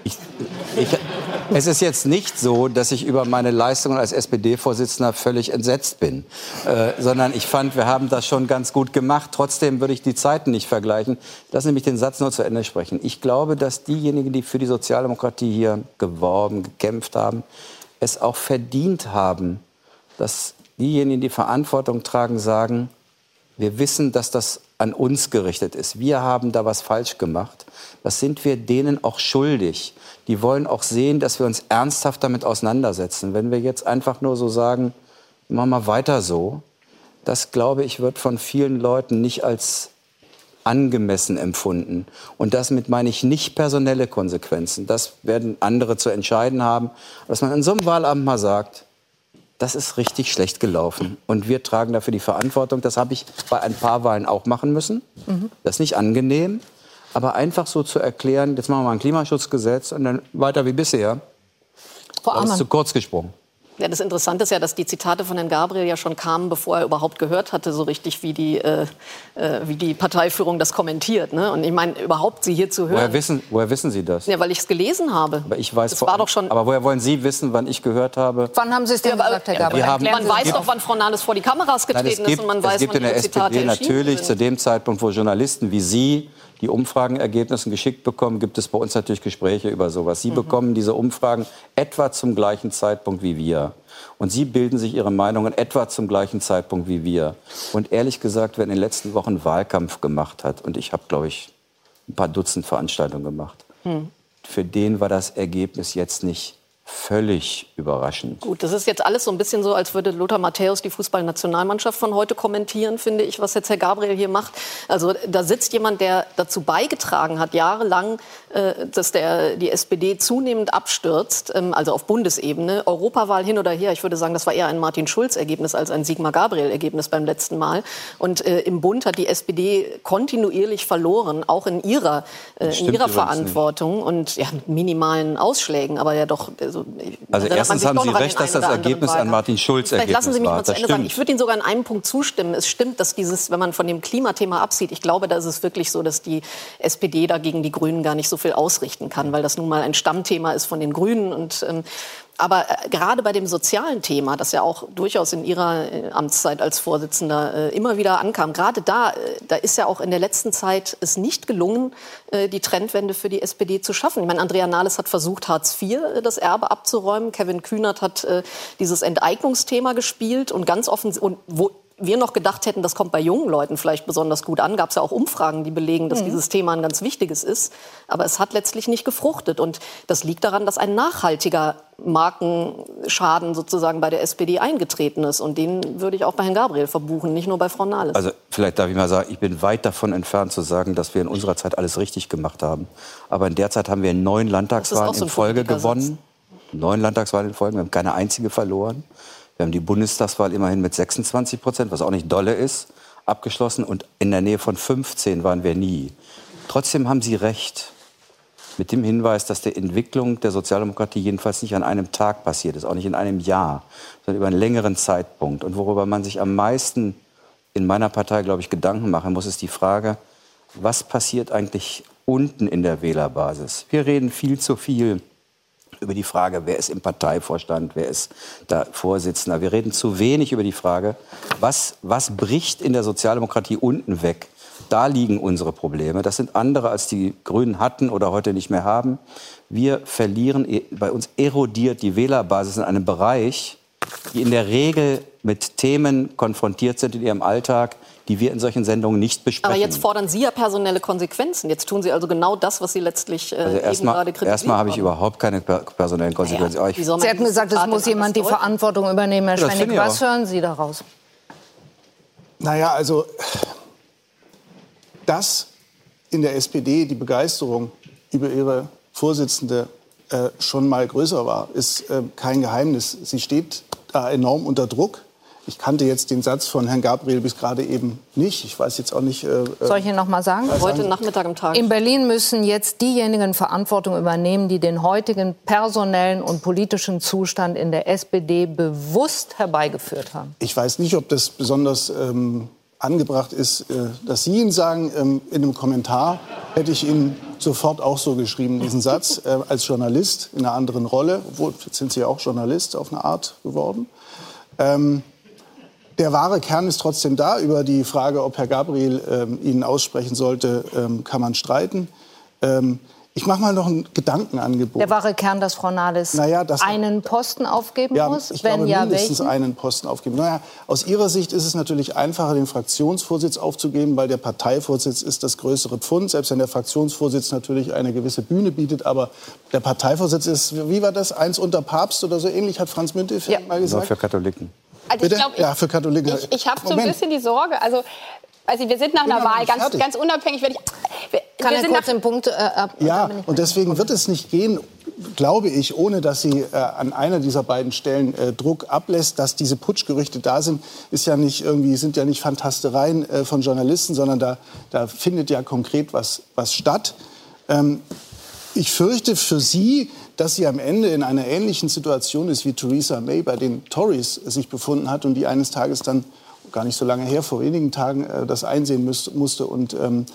Ich, ich, es ist jetzt nicht so, dass ich über meine Leistungen als SPD-Vorsitzender völlig entsetzt bin, äh, sondern ich fand, wir haben das schon ganz gut gemacht. Trotzdem würde ich die Zeiten nicht vergleichen. Lassen Sie mich den Satz nur zu Ende sprechen. Ich glaube, dass diejenigen, die für die Sozialdemokratie hier geworben, gekämpft haben, es auch verdient haben, dass diejenigen, die Verantwortung tragen, sagen, wir wissen, dass das an uns gerichtet ist. Wir haben da was falsch gemacht. Das sind wir denen auch schuldig. Die wollen auch sehen, dass wir uns ernsthaft damit auseinandersetzen. Wenn wir jetzt einfach nur so sagen, machen wir weiter so, das glaube ich, wird von vielen Leuten nicht als angemessen empfunden. Und damit meine ich nicht personelle Konsequenzen. Das werden andere zu entscheiden haben. Dass man an so einem Wahlabend mal sagt, das ist richtig schlecht gelaufen. Und wir tragen dafür die Verantwortung. Das habe ich bei ein paar Wahlen auch machen müssen. Das ist nicht angenehm. Aber einfach so zu erklären, jetzt machen wir mal ein Klimaschutzgesetz und dann weiter wie bisher, Frau das ist zu kurz gesprungen. Ja, das Interessante ist ja, dass die Zitate von Herrn Gabriel ja schon kamen, bevor er überhaupt gehört hatte, so richtig, wie die, äh, äh, wie die Parteiführung das kommentiert. Ne? Und ich meine, überhaupt Sie hier zu hören. Woher wissen, woher wissen Sie das? ja, weil ich es gelesen habe. Aber ich weiß das vor- war doch schon. Aber woher wollen Sie wissen, wann ich gehört habe? Wann haben Sie es denn Ja, gesagt, Herr Gabriel? wir haben- man weiß es doch, wann Frau Nahles vor die Kameras Nein, getreten es gibt, ist und man es weiß, gibt wann in der Zitate SPD natürlich sind. zu dem Zeitpunkt, wo Journalisten wie Sie die Umfragenergebnisse geschickt bekommen, gibt es bei uns natürlich Gespräche über sowas. Mhm. Sie bekommen diese Umfragen etwa zum gleichen Zeitpunkt wie wir. Und Sie bilden sich Ihre Meinungen etwa zum gleichen Zeitpunkt wie wir. Und ehrlich gesagt, wer in den letzten Wochen Wahlkampf gemacht hat, und ich habe, glaube ich, ein paar Dutzend Veranstaltungen gemacht, Hm. für den war das Ergebnis jetzt nicht völlig überraschend. Gut, das ist jetzt alles so ein bisschen so, als würde Lothar Matthäus die Fußballnationalmannschaft von heute kommentieren, finde ich, was jetzt Herr Gabriel hier macht. Also da sitzt jemand, der dazu beigetragen hat, jahrelang, äh, dass der, die SPD zunehmend abstürzt, ähm, also auf Bundesebene. Europawahl hin oder her, ich würde sagen, das war eher ein Martin Schulz-Ergebnis als ein Sigmar Gabriel-Ergebnis beim letzten Mal. Und äh, im Bund hat die SPD kontinuierlich verloren, auch in ihrer, äh, in ihrer übrigens nicht. Verantwortung und ja, mit minimalen Ausschlägen, aber ja doch. Also, Also erstens haben Sie recht, dass das Ergebnis an. Martin Schulz Vielleicht lassen Sie mich Ergebnis mal war. zu Ende sagen. Ich würde Ihnen sogar an einem Punkt zustimmen. Es stimmt, dass dieses, wenn man von dem Klimathema absieht, ich glaube, da ist es wirklich so, dass die SPD dagegen die Grünen gar nicht so viel ausrichten kann, weil das nun mal ein Stammthema ist von den Grünen und ähm, aber äh, gerade bei dem sozialen Thema, das ja auch durchaus in Ihrer äh, Amtszeit als Vorsitzender äh, immer wieder ankam, gerade da, da ist ja auch in der letzten Zeit es nicht gelungen, die Trendwende für die SPD zu schaffen. Ich meine, Andrea Nahles hat versucht, Hartz IV das Erbe abzuräumen. Kevin Kühnert hat dieses Enteignungsthema gespielt und ganz offen, und wo wir noch gedacht hätten, das kommt bei jungen Leuten vielleicht besonders gut an. Gab es ja auch Umfragen, die belegen, dass mhm. dieses Thema ein ganz wichtiges ist. Aber es hat letztlich nicht gefruchtet. Und das liegt daran, dass ein nachhaltiger Markenschaden sozusagen bei der SPD eingetreten ist. Und den würde ich auch bei Herrn Gabriel verbuchen, nicht nur bei Frau Nahles. Also vielleicht darf ich mal sagen, ich bin weit davon entfernt zu sagen, dass wir in unserer Zeit alles richtig gemacht haben. Aber in der Zeit haben wir neun Landtagswahlen so in Folge gewonnen. Neun Landtagswahlen in Folge. Wir haben keine einzige verloren. Wir haben die Bundestagswahl immerhin mit 26 Prozent, was auch nicht dolle ist, abgeschlossen. Und in der Nähe von 15 waren wir nie. Trotzdem haben Sie recht mit dem Hinweis, dass die Entwicklung der Sozialdemokratie jedenfalls nicht an einem Tag passiert ist, auch nicht in einem Jahr, sondern über einen längeren Zeitpunkt. Und worüber man sich am meisten in meiner Partei, glaube ich, Gedanken machen muss, ist die Frage, was passiert eigentlich unten in der Wählerbasis? Wir reden viel zu viel über die Frage, wer ist im Parteivorstand, wer ist da Vorsitzender. Wir reden zu wenig über die Frage, was, was bricht in der Sozialdemokratie unten weg. Da liegen unsere Probleme. Das sind andere, als die Grünen hatten oder heute nicht mehr haben. Wir verlieren, bei uns erodiert die Wählerbasis in einem Bereich, die in der Regel mit Themen konfrontiert sind in ihrem Alltag, die wir in solchen Sendungen nicht besprechen. Aber jetzt fordern Sie ja personelle Konsequenzen. Jetzt tun Sie also genau das, was Sie letztlich äh, also eben gerade kritisiert Erstmal habe ich überhaupt keine personellen Konsequenzen. Naja, Sie hatten gesagt, es muss jemand die Verantwortung übernehmen. Herr ja, Schwennig, was hören Sie daraus? Naja, also, dass in der SPD die Begeisterung über ihre Vorsitzende äh, schon mal größer war, ist äh, kein Geheimnis. Sie steht da enorm unter Druck. Ich kannte jetzt den Satz von Herrn Gabriel bis gerade eben nicht. Ich weiß jetzt auch nicht. Äh, äh Soll ich ihn noch mal sagen? Heute Nachmittag im Tag. In Berlin müssen jetzt diejenigen Verantwortung übernehmen, die den heutigen personellen und politischen Zustand in der SPD bewusst herbeigeführt haben. Ich weiß nicht, ob das besonders ähm, angebracht ist, äh, dass Sie ihn sagen. Ähm, in einem Kommentar hätte ich ihn sofort auch so geschrieben, diesen Satz, äh, als Journalist in einer anderen Rolle. Obwohl, jetzt sind Sie ja auch Journalist auf eine Art geworden. Ähm, der wahre Kern ist trotzdem da. Über die Frage, ob Herr Gabriel ähm, ihn aussprechen sollte, ähm, kann man streiten. Ähm, ich mache mal noch ein Gedankenangebot. Der wahre Kern, dass Frau Nahles naja, dass einen Posten aufgeben ja, muss? Ich Wenn glaube, ja, mindestens welchen? einen Posten aufgeben. Naja, aus Ihrer Sicht ist es natürlich einfacher, den Fraktionsvorsitz aufzugeben, weil der Parteivorsitz ist das größere Pfund. Selbst wenn der Fraktionsvorsitz natürlich eine gewisse Bühne bietet. Aber der Parteivorsitz ist, wie war das, eins unter Papst oder so ähnlich, hat Franz Müntefering ja. mal gesagt? Nur für Katholiken. Also ich glaub, ja, für Katholiken. Ich, ich habe so ein bisschen die Sorge, also also wir sind nach einer Wahl ganz, ganz unabhängig. Wenn ich, wir, Kann wir sind kurz den Punkt äh, ab, Ja, und deswegen wird es nicht gehen, glaube ich, ohne dass sie äh, an einer dieser beiden Stellen äh, Druck ablässt, dass diese Putschgerüchte da sind, ist ja nicht irgendwie sind ja nicht Fantastereien äh, von Journalisten, sondern da, da findet ja konkret was, was statt. Ähm, ich fürchte für Sie, dass sie am Ende in einer ähnlichen Situation ist, wie Theresa May bei den Tories sich befunden hat und die eines Tages dann, gar nicht so lange her, vor wenigen Tagen, äh, das einsehen müsste, musste und ähm,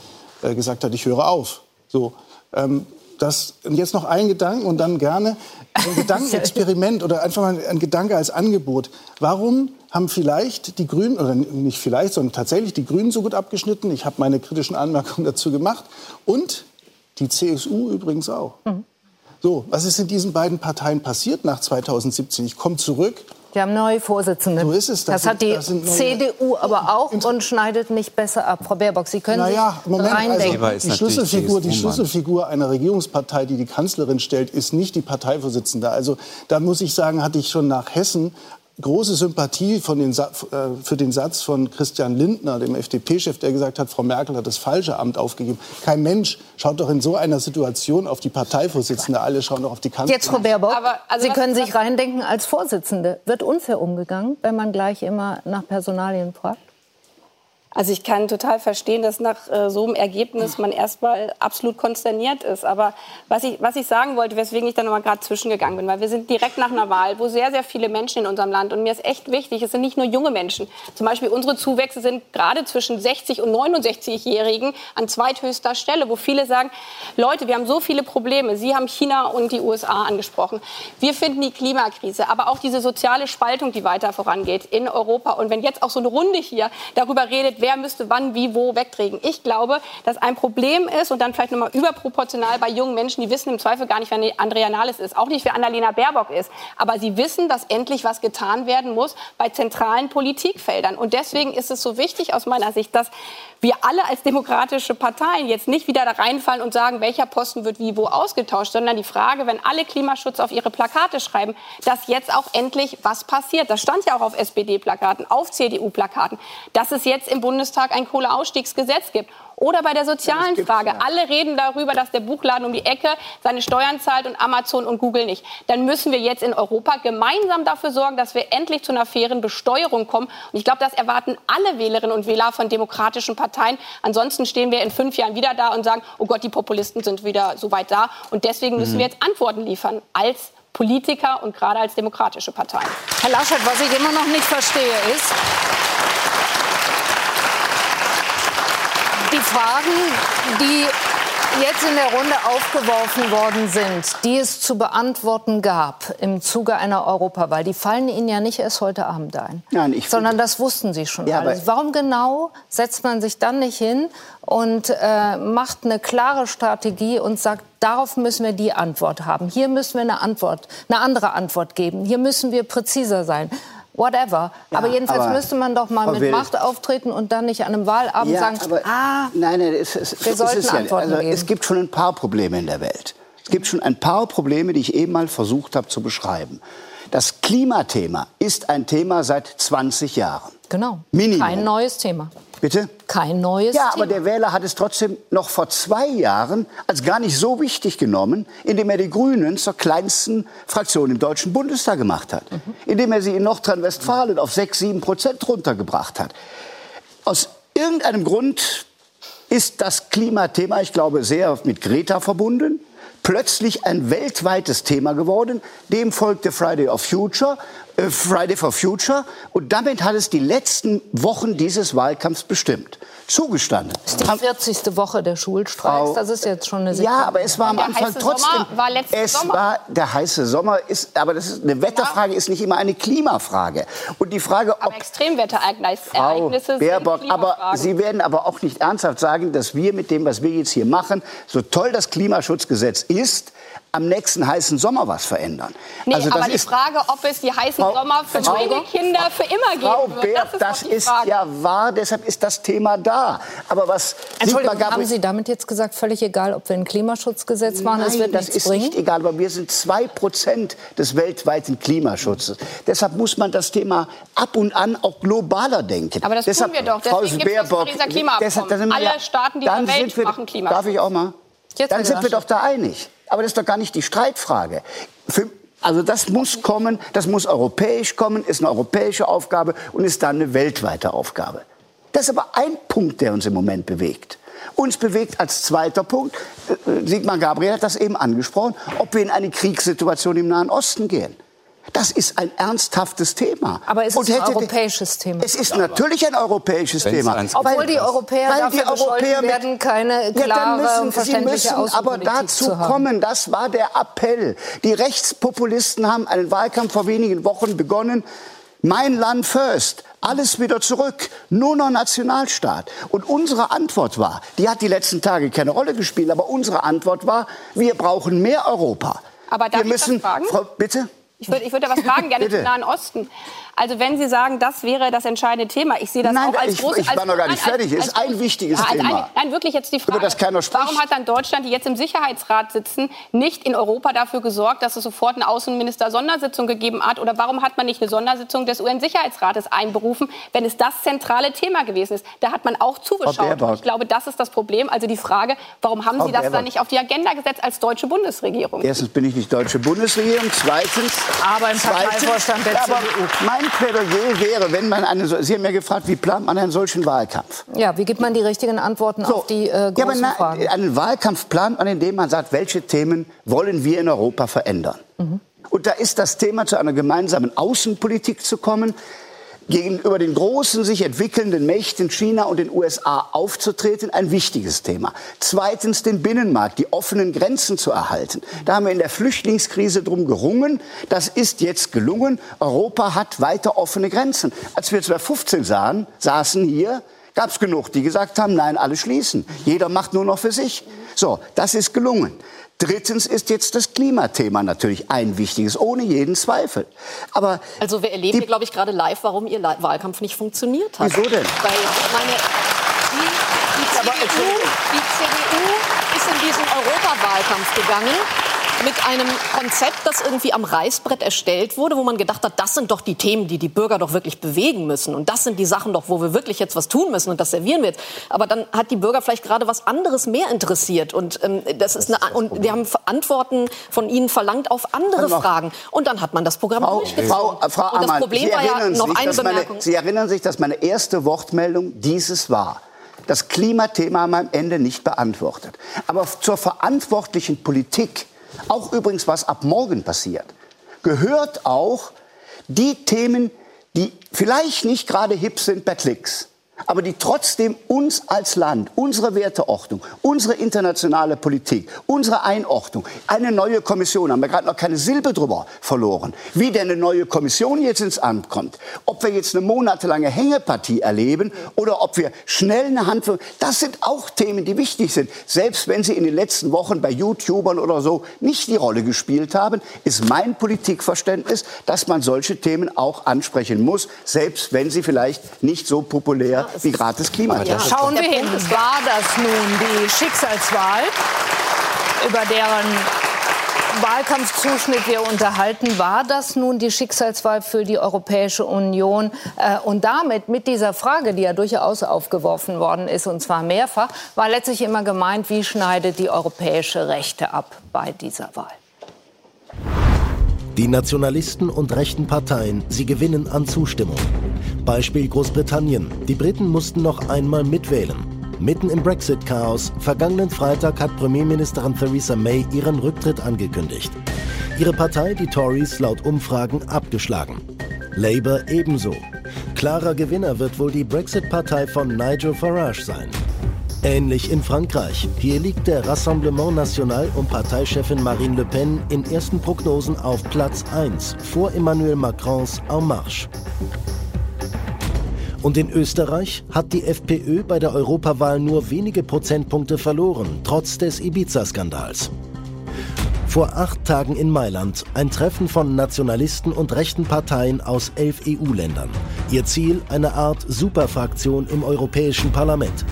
äh, gesagt hat, ich höre auf. So, ähm, das, und jetzt noch ein Gedanken und dann gerne ein Gedankenexperiment oder einfach mal ein Gedanke als Angebot. Warum haben vielleicht die Grünen, oder nicht vielleicht, sondern tatsächlich die Grünen so gut abgeschnitten? Ich habe meine kritischen Anmerkungen dazu gemacht. Und die CSU übrigens auch. Mhm. So, was ist in diesen beiden Parteien passiert nach 2017? Ich komme zurück. Die haben neue Vorsitzende. So ist es. Das, das hat die CDU aber auch und schneidet nicht besser ab. Frau Baerbock, Sie können naja, sich Moment, also die Schlüsselfigur, die Schlüsselfigur einer Regierungspartei, die die Kanzlerin stellt, ist nicht die Parteivorsitzende. Also da muss ich sagen, hatte ich schon nach Hessen große Sympathie den, äh, für den Satz von Christian Lindner, dem FDP-Chef, der gesagt hat, Frau Merkel hat das falsche Amt aufgegeben. Kein Mensch schaut doch in so einer Situation auf die Parteivorsitzende. Alle schauen doch auf die Kanzlerin. Jetzt, Frau Baerbock, Aber, also Sie können sich reindenken als Vorsitzende. Wird unfair umgegangen, wenn man gleich immer nach Personalien fragt? Also ich kann total verstehen, dass nach äh, so einem Ergebnis man erstmal absolut konsterniert ist. Aber was ich, was ich sagen wollte, weswegen ich da nochmal gerade zwischengegangen bin, weil wir sind direkt nach einer Wahl, wo sehr, sehr viele Menschen in unserem Land, und mir ist echt wichtig, es sind nicht nur junge Menschen. Zum Beispiel unsere Zuwächse sind gerade zwischen 60 und 69-Jährigen an zweithöchster Stelle, wo viele sagen, Leute, wir haben so viele Probleme. Sie haben China und die USA angesprochen. Wir finden die Klimakrise, aber auch diese soziale Spaltung, die weiter vorangeht in Europa. Und wenn jetzt auch so eine Runde hier darüber redet, wer müsste wann, wie, wo wegträgen. Ich glaube, dass ein Problem ist und dann vielleicht nochmal überproportional bei jungen Menschen, die wissen im Zweifel gar nicht, wer Andrea Nahles ist, auch nicht, wer Annalena Baerbock ist. Aber sie wissen, dass endlich was getan werden muss bei zentralen Politikfeldern. Und deswegen ist es so wichtig aus meiner Sicht, dass wir alle als demokratische Parteien jetzt nicht wieder da reinfallen und sagen, welcher Posten wird wie wo ausgetauscht, sondern die Frage, wenn alle Klimaschutz auf ihre Plakate schreiben, dass jetzt auch endlich was passiert. Das stand ja auch auf SPD-Plakaten, auf CDU-Plakaten, dass es jetzt im Bundestag ein Kohleausstiegsgesetz gibt. Oder bei der sozialen Frage. Ja. Alle reden darüber, dass der Buchladen um die Ecke seine Steuern zahlt und Amazon und Google nicht. Dann müssen wir jetzt in Europa gemeinsam dafür sorgen, dass wir endlich zu einer fairen Besteuerung kommen. Und ich glaube, das erwarten alle Wählerinnen und Wähler von demokratischen Parteien. Ansonsten stehen wir in fünf Jahren wieder da und sagen, oh Gott, die Populisten sind wieder so weit da. Und deswegen müssen mhm. wir jetzt Antworten liefern als Politiker und gerade als demokratische Parteien. Herr Laschet, was ich immer noch nicht verstehe, ist, Fragen, die jetzt in der Runde aufgeworfen worden sind, die es zu beantworten gab im Zuge einer Europawahl, die fallen Ihnen ja nicht erst heute Abend ein, Nein, ich sondern das wussten Sie schon ja. Warum genau setzt man sich dann nicht hin und äh, macht eine klare Strategie und sagt, darauf müssen wir die Antwort haben. Hier müssen wir eine Antwort, eine andere Antwort geben. Hier müssen wir präziser sein whatever. Ja, aber jedenfalls aber müsste man doch mal mit Wild. Macht auftreten und dann nicht an einem Wahlabend ja, sagen, aber, ah, nein, nein, es, es, wir sollten ja, Antworten also, geben. Es gibt schon ein paar Probleme in der Welt. Es gibt schon ein paar Probleme, die ich eben mal versucht habe zu beschreiben. Das Klimathema ist ein Thema seit 20 Jahren. Genau. Minimum. Kein neues Thema. Bitte? Kein neues Ja, aber der Wähler hat es trotzdem noch vor zwei Jahren als gar nicht so wichtig genommen, indem er die Grünen zur kleinsten Fraktion im Deutschen Bundestag gemacht hat. Mhm. Indem er sie in Nordrhein-Westfalen auf 6, 7 Prozent runtergebracht hat. Aus irgendeinem Grund ist das Klimathema, ich glaube, sehr mit Greta verbunden plötzlich ein weltweites Thema geworden. Dem folgte Friday of Future, Friday for Future. Und damit hat es die letzten Wochen dieses Wahlkampfs bestimmt. Zugestanden. Das ist die 40. Woche der Schulstreiks. das ist jetzt schon eine Sekunde. Ja, aber es war am Anfang trotzdem. War es Sommer. war der heiße Sommer. Ist, aber das ist eine Wetterfrage ist nicht immer eine Klimafrage. Und die Frage, ob aber Extremwetterereignisse Frau Baerbock, aber Sie werden aber auch nicht ernsthaft sagen, dass wir mit dem, was wir jetzt hier machen, so toll das Klimaschutzgesetz ist, am nächsten heißen Sommer was verändern. Nee, also aber die Frage, ob es die heißen Frau, Sommer für meine Kinder für immer Frau geben wird, das ist, das ist ja wahr, deshalb ist das Thema da. Aber was Entschuldigung, haben Sie damit jetzt gesagt, völlig egal, ob wir ein Klimaschutzgesetz machen, Nein, das wird das ist bringen? nicht egal, aber wir sind zwei Prozent des weltweiten Klimaschutzes. Deshalb muss man das Thema ab und an auch globaler denken. Aber das deshalb, tun wir doch. Deswegen gibt es das Pariser Klimaabkommen. Alle Staaten dieser Welt wir, machen Klimaschutz. Darf ich auch mal? Jetzt dann sind wir doch da einig. Aber das ist doch gar nicht die Streitfrage. Für, also das muss kommen, das muss europäisch kommen, ist eine europäische Aufgabe und ist dann eine weltweite Aufgabe. Das ist aber ein Punkt, der uns im Moment bewegt. Uns bewegt als zweiter Punkt, äh, Sigmar Gabriel hat das eben angesprochen, ob wir in eine Kriegssituation im Nahen Osten gehen. Das ist ein ernsthaftes Thema. Aber es ist ein europäisches Thema. Es ist natürlich ein europäisches Thema. Obwohl die Europäer weil dafür die Europäer mit, werden, keine klare ja, müssen, und verständliche Sie müssen aber dazu kommen, das war der Appell. Die Rechtspopulisten haben einen Wahlkampf vor wenigen Wochen begonnen. Mein Land first. Alles wieder zurück. Nur noch Nationalstaat. Und unsere Antwort war, die hat die letzten Tage keine Rolle gespielt, aber unsere Antwort war, wir brauchen mehr Europa. Aber darf wir müssen, ich das fragen? Frau, bitte? Ich würde ich würd da was fragen, gerne zum Nahen Osten. Also wenn Sie sagen, das wäre das entscheidende Thema, ich sehe das nein, auch als ich, großes... Ich war noch gar nicht fertig, es ist ein wichtiges ja, Thema. Ein, nein, wirklich jetzt die Frage, Über das keiner spricht. warum hat dann Deutschland, die jetzt im Sicherheitsrat sitzen, nicht in Europa dafür gesorgt, dass es sofort eine Außenminister-Sondersitzung gegeben hat? Oder warum hat man nicht eine Sondersitzung des UN-Sicherheitsrates einberufen, wenn es das zentrale Thema gewesen ist? Da hat man auch zugeschaut. Ich glaube, das ist das Problem. Also die Frage, warum haben Sie das dann nicht auf die Agenda gesetzt als deutsche Bundesregierung? Erstens bin ich nicht deutsche Bundesregierung. Zweitens aber im Parteivorstand der CDU. Mein Plädoyer wäre, wenn man eine, so- Sie haben ja gefragt, wie plant man einen solchen Wahlkampf? Ja, wie gibt man die richtigen Antworten auf die äh, großen ja, aber na, Fragen? einen Wahlkampf plant man, indem man sagt, welche Themen wollen wir in Europa verändern. Mhm. Und da ist das Thema, zu einer gemeinsamen Außenpolitik zu kommen, gegenüber den großen sich entwickelnden Mächten China und den USA aufzutreten, ein wichtiges Thema. Zweitens den Binnenmarkt, die offenen Grenzen zu erhalten. Da haben wir in der Flüchtlingskrise drum gerungen. Das ist jetzt gelungen. Europa hat weiter offene Grenzen. Als wir 2015 sahen, saßen hier, gab es genug, die gesagt haben, nein, alle schließen. Jeder macht nur noch für sich. So, das ist gelungen. Drittens ist jetzt das Klimathema natürlich ein wichtiges, ohne jeden Zweifel. Aber Also wir erleben Die- hier, glaube ich, gerade live, warum Ihr Wahlkampf nicht funktioniert hat. Wieso denn? Weil meine, die, die, CDU, die CDU ist in diesen Europawahlkampf gegangen mit einem Konzept, das irgendwie am Reißbrett erstellt wurde, wo man gedacht hat, das sind doch die Themen, die die Bürger doch wirklich bewegen müssen. Und das sind die Sachen doch, wo wir wirklich jetzt was tun müssen. Und das servieren wir jetzt. Aber dann hat die Bürger vielleicht gerade was anderes mehr interessiert. Und, ähm, das ist eine, und die haben Antworten von ihnen verlangt auf andere Fragen. Und dann hat man das Programm Frau, durchgezogen. Frau, äh, Frau und das Ammann, Problem war ja noch sich, eine dass meine, Bemerkung. Sie erinnern sich, dass meine erste Wortmeldung dieses war. Das Klimathema haben wir am Ende nicht beantwortet. Aber zur verantwortlichen Politik, auch übrigens was ab morgen passiert, gehört auch die Themen, die vielleicht nicht gerade hip sind bei Klicks, aber die trotzdem uns als Land, unsere Werteordnung, unsere internationale Politik, unsere Einordnung, eine neue Kommission, haben wir gerade noch keine Silbe drüber verloren, wie denn eine neue Kommission jetzt ins Amt kommt, ob wir jetzt eine monatelange Hängepartie erleben oder ob wir schnell eine Handlung, das sind auch Themen, die wichtig sind. Selbst wenn sie in den letzten Wochen bei YouTubern oder so nicht die Rolle gespielt haben, ist mein Politikverständnis, dass man solche Themen auch ansprechen muss, selbst wenn sie vielleicht nicht so populär wie gerade das Klimathema. sind. Schauen wir hin. War das nun die Schicksalswahl, über deren Wahlkampfzuschnitt wir unterhalten? War das nun die Schicksalswahl für die Europäische Union? Äh, Und damit, mit dieser Frage, die ja durchaus aufgeworfen worden ist, und zwar mehrfach, war letztlich immer gemeint, wie schneidet die europäische Rechte ab bei dieser Wahl? Die Nationalisten und rechten Parteien, sie gewinnen an Zustimmung. Beispiel Großbritannien. Die Briten mussten noch einmal mitwählen. Mitten im Brexit-Chaos, vergangenen Freitag hat Premierministerin Theresa May ihren Rücktritt angekündigt. Ihre Partei, die Tories, laut Umfragen abgeschlagen. Labour ebenso. Klarer Gewinner wird wohl die Brexit-Partei von Nigel Farage sein. Ähnlich in Frankreich. Hier liegt der Rassemblement National um Parteichefin Marine Le Pen in ersten Prognosen auf Platz 1 vor Emmanuel Macrons En Marche. Und in Österreich hat die FPÖ bei der Europawahl nur wenige Prozentpunkte verloren, trotz des Ibiza-Skandals. Vor acht Tagen in Mailand ein Treffen von Nationalisten und rechten Parteien aus elf EU-Ländern. Ihr Ziel eine Art Superfraktion im Europäischen Parlament.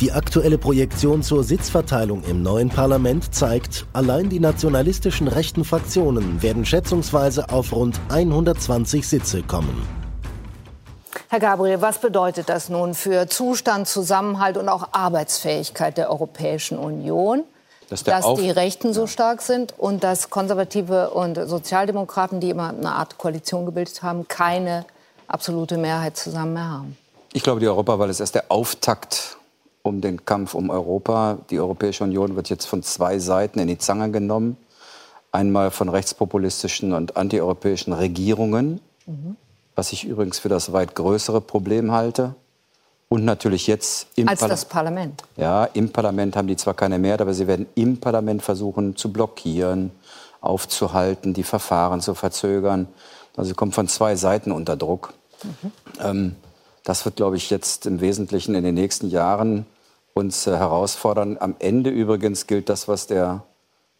Die aktuelle Projektion zur Sitzverteilung im neuen Parlament zeigt, allein die nationalistischen rechten Fraktionen werden schätzungsweise auf rund 120 Sitze kommen. Herr Gabriel, was bedeutet das nun für Zustand, Zusammenhalt und auch Arbeitsfähigkeit der Europäischen Union? Dass dass die Rechten so stark sind und dass Konservative und Sozialdemokraten, die immer eine Art Koalition gebildet haben, keine absolute Mehrheit zusammen mehr haben. Ich glaube, die Europawahl ist erst der Auftakt um den Kampf um Europa. Die Europäische Union wird jetzt von zwei Seiten in die Zange genommen. Einmal von rechtspopulistischen und antieuropäischen Regierungen, was ich übrigens für das weit größere Problem halte. Und natürlich jetzt im Als Parla- das Parlament. Ja, im Parlament haben die zwar keine Mehrheit, aber sie werden im Parlament versuchen zu blockieren, aufzuhalten, die Verfahren zu verzögern. Also sie kommen von zwei Seiten unter Druck. Ähm, das wird, glaube ich, jetzt im Wesentlichen in den nächsten Jahren uns äh, herausfordern. Am Ende übrigens gilt das, was der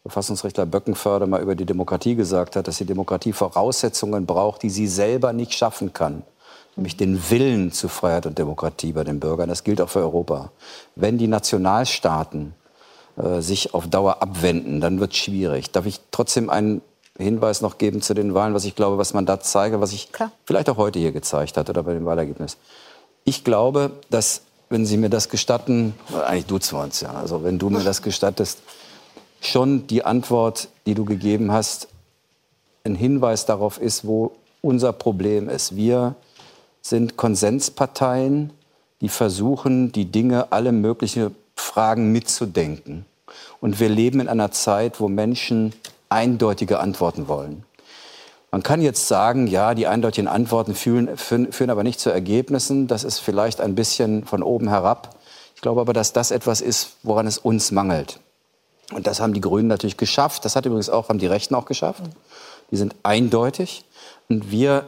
Verfassungsrechtler Böckenförder mal über die Demokratie gesagt hat, dass die Demokratie Voraussetzungen braucht, die sie selber nicht schaffen kann. Nämlich den Willen zu Freiheit und Demokratie bei den Bürgern. Das gilt auch für Europa. Wenn die Nationalstaaten äh, sich auf Dauer abwenden, dann wird es schwierig. Darf ich trotzdem einen Hinweis noch geben zu den Wahlen, was ich glaube, was man da zeige, was ich Klar. vielleicht auch heute hier gezeigt hat oder bei dem Wahlergebnis. Ich glaube, dass, wenn Sie mir das gestatten, eigentlich duzen wir uns ja, also wenn du mir das gestattest, schon die Antwort, die du gegeben hast, ein Hinweis darauf ist, wo unser Problem ist. Wir sind Konsensparteien, die versuchen, die Dinge, alle möglichen Fragen mitzudenken. Und wir leben in einer Zeit, wo Menschen eindeutige Antworten wollen. Man kann jetzt sagen, ja, die eindeutigen Antworten führen, führen, aber nicht zu Ergebnissen. Das ist vielleicht ein bisschen von oben herab. Ich glaube aber, dass das etwas ist, woran es uns mangelt. Und das haben die Grünen natürlich geschafft. Das hat übrigens auch, haben die Rechten auch geschafft. Die sind eindeutig. Und wir,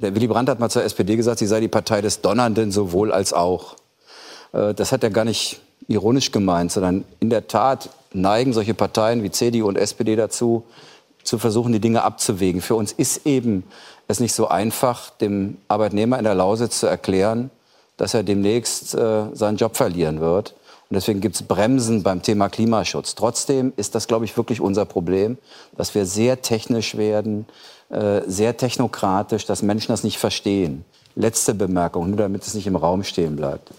der Willy Brandt hat mal zur SPD gesagt, sie sei die Partei des Donnernden sowohl als auch. Äh, das hat er gar nicht ironisch gemeint, sondern in der Tat neigen solche Parteien wie CDU und SPD dazu, zu versuchen, die Dinge abzuwägen. Für uns ist eben es nicht so einfach, dem Arbeitnehmer in der Lausitz zu erklären, dass er demnächst äh, seinen Job verlieren wird. Und deswegen gibt es Bremsen beim Thema Klimaschutz. Trotzdem ist das, glaube ich, wirklich unser Problem, dass wir sehr technisch werden, äh, sehr technokratisch, dass Menschen das nicht verstehen. Letzte Bemerkung, nur damit es nicht im Raum stehen bleibt.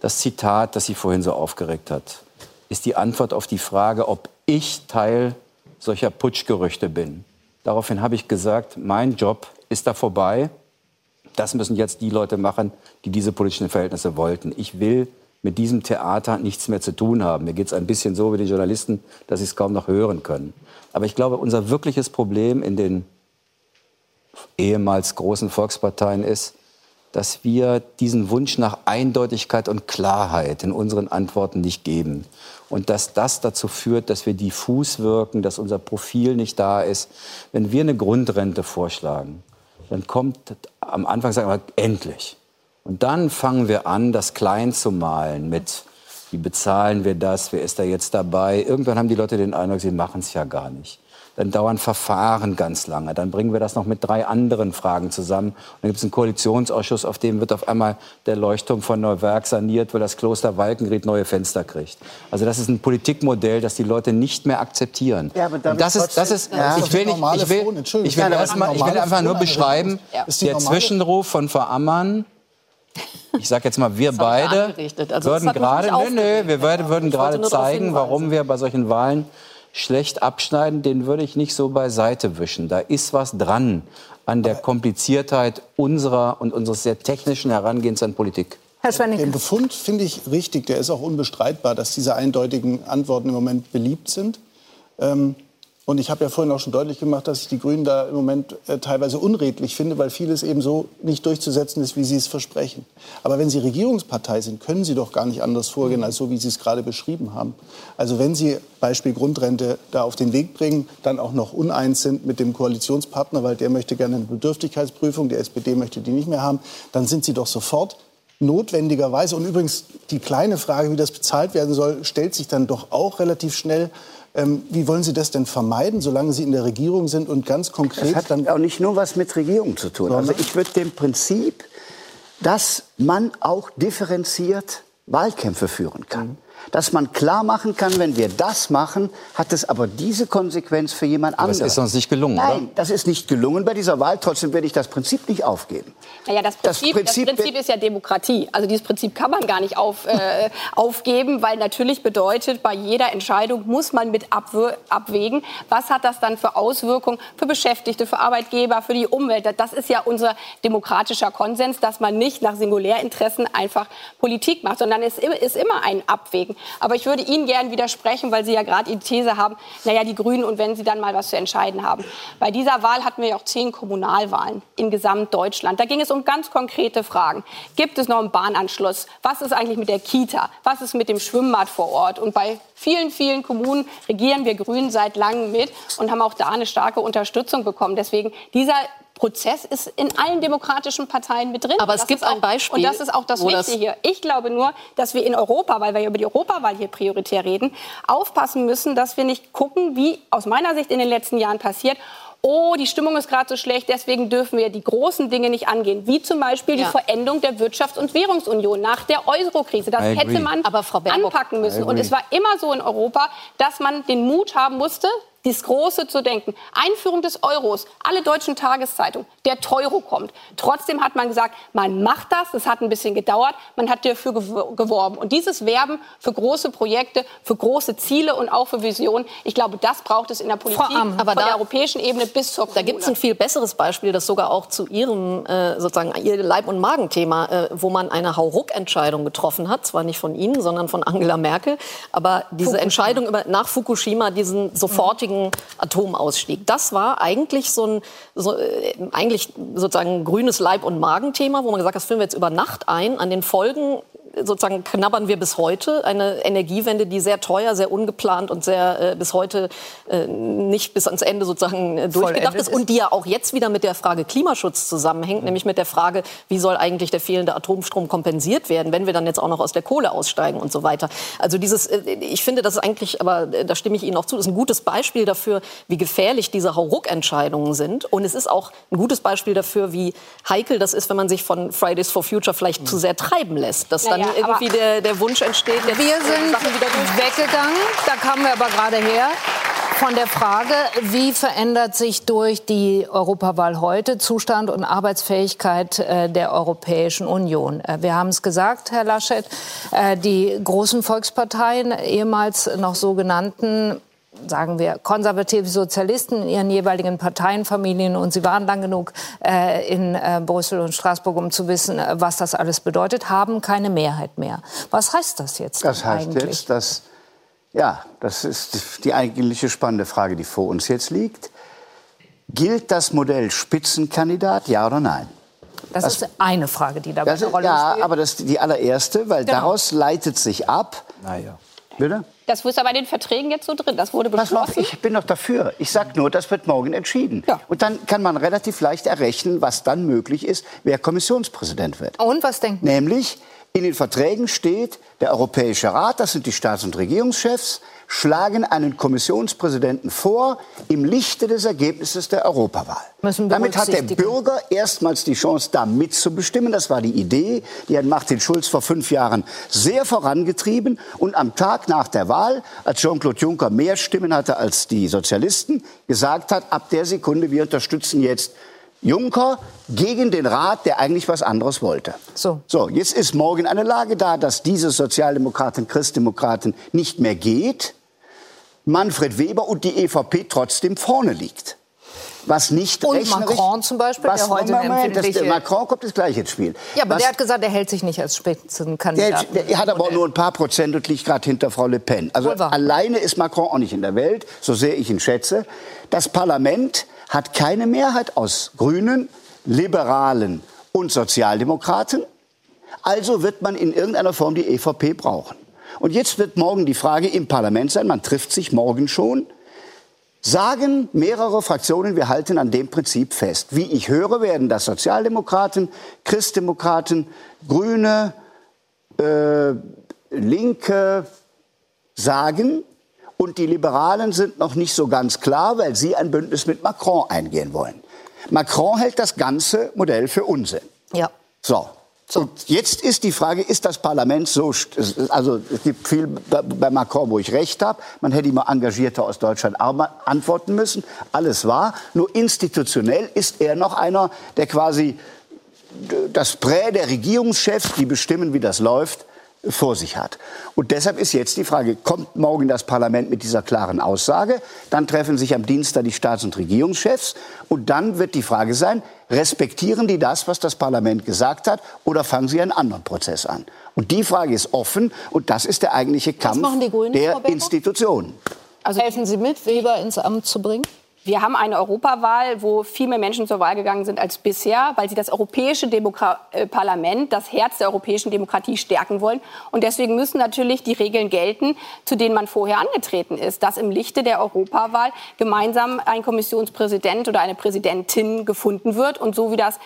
Das Zitat, das sie vorhin so aufgeregt hat, ist die Antwort auf die Frage, ob ich Teil solcher Putschgerüchte bin. Daraufhin habe ich gesagt, mein Job ist da vorbei. Das müssen jetzt die Leute machen, die diese politischen Verhältnisse wollten. Ich will mit diesem Theater nichts mehr zu tun haben. Mir geht es ein bisschen so wie die Journalisten, dass sie es kaum noch hören können. Aber ich glaube, unser wirkliches Problem in den ehemals großen Volksparteien ist, dass wir diesen Wunsch nach Eindeutigkeit und Klarheit in unseren Antworten nicht geben. Und dass das dazu führt, dass wir diffus wirken, dass unser Profil nicht da ist. Wenn wir eine Grundrente vorschlagen, dann kommt am Anfang, sagen wir, endlich. Und dann fangen wir an, das klein zu malen mit, wie bezahlen wir das, wer ist da jetzt dabei. Irgendwann haben die Leute den Eindruck, sie machen es ja gar nicht dann dauern Verfahren ganz lange. Dann bringen wir das noch mit drei anderen Fragen zusammen. Und dann gibt es einen Koalitionsausschuss, auf dem wird auf einmal der Leuchtturm von Neuwerk saniert, weil das Kloster Walkenried neue Fenster kriegt. Also das ist ein Politikmodell, das die Leute nicht mehr akzeptieren. Ja, aber Und das ist, das ist, ja. ich will nicht, ich will, ich will, erstmal, ich will einfach nur beschreiben, der Zwischenruf von Frau Ammann, ich sage jetzt mal, wir beide also würden gerade, nö, nö, wir würden gerade zeigen, warum wir bei solchen Wahlen schlecht abschneiden, den würde ich nicht so beiseite wischen. Da ist was dran an der Kompliziertheit unserer und unseres sehr technischen Herangehens an Politik. Herr Schwenning. Den Befund finde ich richtig. Der ist auch unbestreitbar, dass diese eindeutigen Antworten im Moment beliebt sind. Ähm, und ich habe ja vorhin auch schon deutlich gemacht, dass ich die Grünen da im Moment äh, teilweise unredlich finde, weil vieles eben so nicht durchzusetzen ist, wie sie es versprechen. Aber wenn Sie Regierungspartei sind, können Sie doch gar nicht anders vorgehen, als so, wie Sie es gerade beschrieben haben. Also wenn Sie Beispiel Grundrente da auf den Weg bringen, dann auch noch uneins sind mit dem Koalitionspartner, weil der möchte gerne eine Bedürftigkeitsprüfung, die SPD möchte die nicht mehr haben, dann sind Sie doch sofort notwendigerweise, und übrigens die kleine Frage, wie das bezahlt werden soll, stellt sich dann doch auch relativ schnell ähm, wie wollen Sie das denn vermeiden, solange Sie in der Regierung sind und ganz konkret das hat dann auch nicht nur was mit Regierung zu tun. Also ich würde dem Prinzip, dass man auch differenziert Wahlkämpfe führen kann. Mhm dass man klar machen kann, wenn wir das machen, hat es aber diese Konsequenz für jemand anderen. Das ist uns nicht gelungen, Nein, oder? das ist nicht gelungen bei dieser Wahl. Trotzdem werde ich das Prinzip nicht aufgeben. Naja, das Prinzip, das Prinzip, das Prinzip ist ja Demokratie. Also dieses Prinzip kann man gar nicht auf, äh, aufgeben, weil natürlich bedeutet, bei jeder Entscheidung muss man mit abwägen, was hat das dann für Auswirkungen für Beschäftigte, für Arbeitgeber, für die Umwelt. Das ist ja unser demokratischer Konsens, dass man nicht nach Singulärinteressen einfach Politik macht, sondern es ist immer ein Abwägen. Aber ich würde Ihnen gerne widersprechen, weil Sie ja gerade die These haben, naja, die Grünen und wenn sie dann mal was zu entscheiden haben. Bei dieser Wahl hatten wir ja auch zehn Kommunalwahlen in Gesamtdeutschland. Da ging es um ganz konkrete Fragen. Gibt es noch einen Bahnanschluss? Was ist eigentlich mit der Kita? Was ist mit dem Schwimmbad vor Ort? Und bei vielen, vielen Kommunen regieren wir Grünen seit langem mit und haben auch da eine starke Unterstützung bekommen. Deswegen dieser Prozess ist in allen demokratischen Parteien mit drin. Aber es gibt auch, ein Beispiel. Und das ist auch das Wichtige hier. Ich glaube nur, dass wir in Europa, weil wir über die Europawahl hier prioritär reden, aufpassen müssen, dass wir nicht gucken, wie aus meiner Sicht in den letzten Jahren passiert, oh, die Stimmung ist gerade so schlecht, deswegen dürfen wir die großen Dinge nicht angehen, wie zum Beispiel ja. die Veränderung der Wirtschafts- und Währungsunion nach der Euro-Krise. Das hätte man anpacken müssen. Und es war immer so in Europa, dass man den Mut haben musste, Dies Große zu denken. Einführung des Euros, alle deutschen Tageszeitungen, der Teuro kommt. Trotzdem hat man gesagt, man macht das, es hat ein bisschen gedauert, man hat dafür geworben. Und dieses Werben für große Projekte, für große Ziele und auch für Visionen, ich glaube, das braucht es in der Politik, Amt, aber von da, der europäischen Ebene bis zur Da gibt es ein viel besseres Beispiel, das sogar auch zu Ihrem äh, sozusagen Ihr Leib- und Magenthema, äh, wo man eine Hauruck-Entscheidung getroffen hat, zwar nicht von Ihnen, sondern von Angela Merkel, aber diese Fukushima. Entscheidung über, nach Fukushima, diesen sofortigen Atomausstieg, das war eigentlich so ein so, äh, eigentlich sozusagen grünes Leib- und Magenthema, wo man gesagt hat, das führen wir jetzt über Nacht ein. An den Folgen sozusagen knabbern wir bis heute. Eine Energiewende, die sehr teuer, sehr ungeplant und sehr äh, bis heute äh, nicht bis ans Ende sozusagen äh, durchgedacht ist. Und die ja auch jetzt wieder mit der Frage Klimaschutz zusammenhängt, mhm. nämlich mit der Frage, wie soll eigentlich der fehlende Atomstrom kompensiert werden, wenn wir dann jetzt auch noch aus der Kohle aussteigen und so weiter. Also dieses, äh, ich finde, das ist eigentlich, aber äh, da stimme ich Ihnen auch zu, ist ein gutes Beispiel dafür, wie gefährlich diese Hauruck-Entscheidungen sind. Und es ist auch ein gutes Beispiel dafür, wie heikel das ist, wenn man sich von Fridays for Future vielleicht mhm. zu sehr treiben lässt. Dass dann ja, irgendwie der, der Wunsch entsteht. Der wir sind weggegangen, da kamen wir aber gerade her von der Frage, wie verändert sich durch die Europawahl heute Zustand und Arbeitsfähigkeit äh, der Europäischen Union? Äh, wir haben es gesagt, Herr Laschet, äh, die großen Volksparteien, ehemals noch sogenannten sagen wir, konservative Sozialisten in ihren jeweiligen Parteienfamilien und sie waren lang genug äh, in äh, Brüssel und Straßburg, um zu wissen, äh, was das alles bedeutet, haben keine Mehrheit mehr. Was heißt das jetzt? Das heißt eigentlich? jetzt, dass, ja, das ist die eigentliche spannende Frage, die vor uns jetzt liegt. Gilt das Modell Spitzenkandidat, ja oder nein? Das, das ist eine Frage, die dabei eine Rolle ja, spielt. Ja, aber das ist die allererste, weil genau. daraus leitet sich ab. Naja. Bitte? Das ist aber in den Verträgen jetzt so drin. Das wurde beschlossen. Auf, ich bin doch dafür. Ich sage nur, das wird morgen entschieden. Ja. Und dann kann man relativ leicht errechnen, was dann möglich ist, wer Kommissionspräsident wird. Und was denken Nämlich, in den Verträgen steht, der Europäische Rat, das sind die Staats- und Regierungschefs, schlagen einen Kommissionspräsidenten vor im Lichte des Ergebnisses der Europawahl. Damit hat der Bürger erstmals die Chance, da mitzubestimmen. Das war die Idee, die hat Martin Schulz vor fünf Jahren sehr vorangetrieben. Und am Tag nach der Wahl, als Jean-Claude Juncker mehr Stimmen hatte als die Sozialisten, gesagt hat, ab der Sekunde, wir unterstützen jetzt Juncker gegen den Rat, der eigentlich was anderes wollte. So. So, jetzt ist morgen eine Lage da, dass diese Sozialdemokraten, Christdemokraten nicht mehr geht. Manfred Weber und die EVP trotzdem vorne liegt. Was nicht und Macron zum Beispiel, was, der heute Moment, das, Macron kommt das gleich ins Spiel. Ja, aber was, der hat gesagt, er hält sich nicht als Spitzenkandidat. Der, der hat aber auch nur ein paar Prozent und liegt gerade hinter Frau Le Pen. Also alleine ist Macron auch nicht in der Welt, so sehr ich ihn schätze. Das Parlament hat keine Mehrheit aus Grünen, Liberalen und Sozialdemokraten. Also wird man in irgendeiner Form die EVP brauchen. Und jetzt wird morgen die Frage im Parlament sein, man trifft sich morgen schon, sagen mehrere Fraktionen, wir halten an dem Prinzip fest. Wie ich höre, werden das Sozialdemokraten, Christdemokraten, Grüne, äh, Linke sagen. Und die Liberalen sind noch nicht so ganz klar, weil sie ein Bündnis mit Macron eingehen wollen. Macron hält das ganze Modell für Unsinn. Ja. So, so. Jetzt ist die Frage, ist das Parlament so, also es gibt viel bei Macron, wo ich recht habe, man hätte immer engagierter aus Deutschland antworten müssen, alles wahr, nur institutionell ist er noch einer, der quasi das Prä der Regierungschefs, die bestimmen, wie das läuft, vor sich hat. Und deshalb ist jetzt die Frage, kommt morgen das Parlament mit dieser klaren Aussage? Dann treffen sich am Dienstag die Staats- und Regierungschefs. Und dann wird die Frage sein, respektieren die das, was das Parlament gesagt hat, oder fangen sie einen anderen Prozess an? Und die Frage ist offen. Und das ist der eigentliche Kampf Grünen, der Institutionen. Also helfen Sie mit, Weber ins Amt zu bringen? Wir haben eine Europawahl, wo viel mehr Menschen zur Wahl gegangen sind als bisher, weil sie das Europäische Demokra äh, Parlament, das Herz der europäischen Demokratie stärken wollen. Und deswegen müssen natürlich die Regeln gelten, zu denen man vorher angetreten ist, dass im Lichte der Europawahl gemeinsam ein Kommissionspräsident oder eine Präsidentin gefunden wird. Und so wie das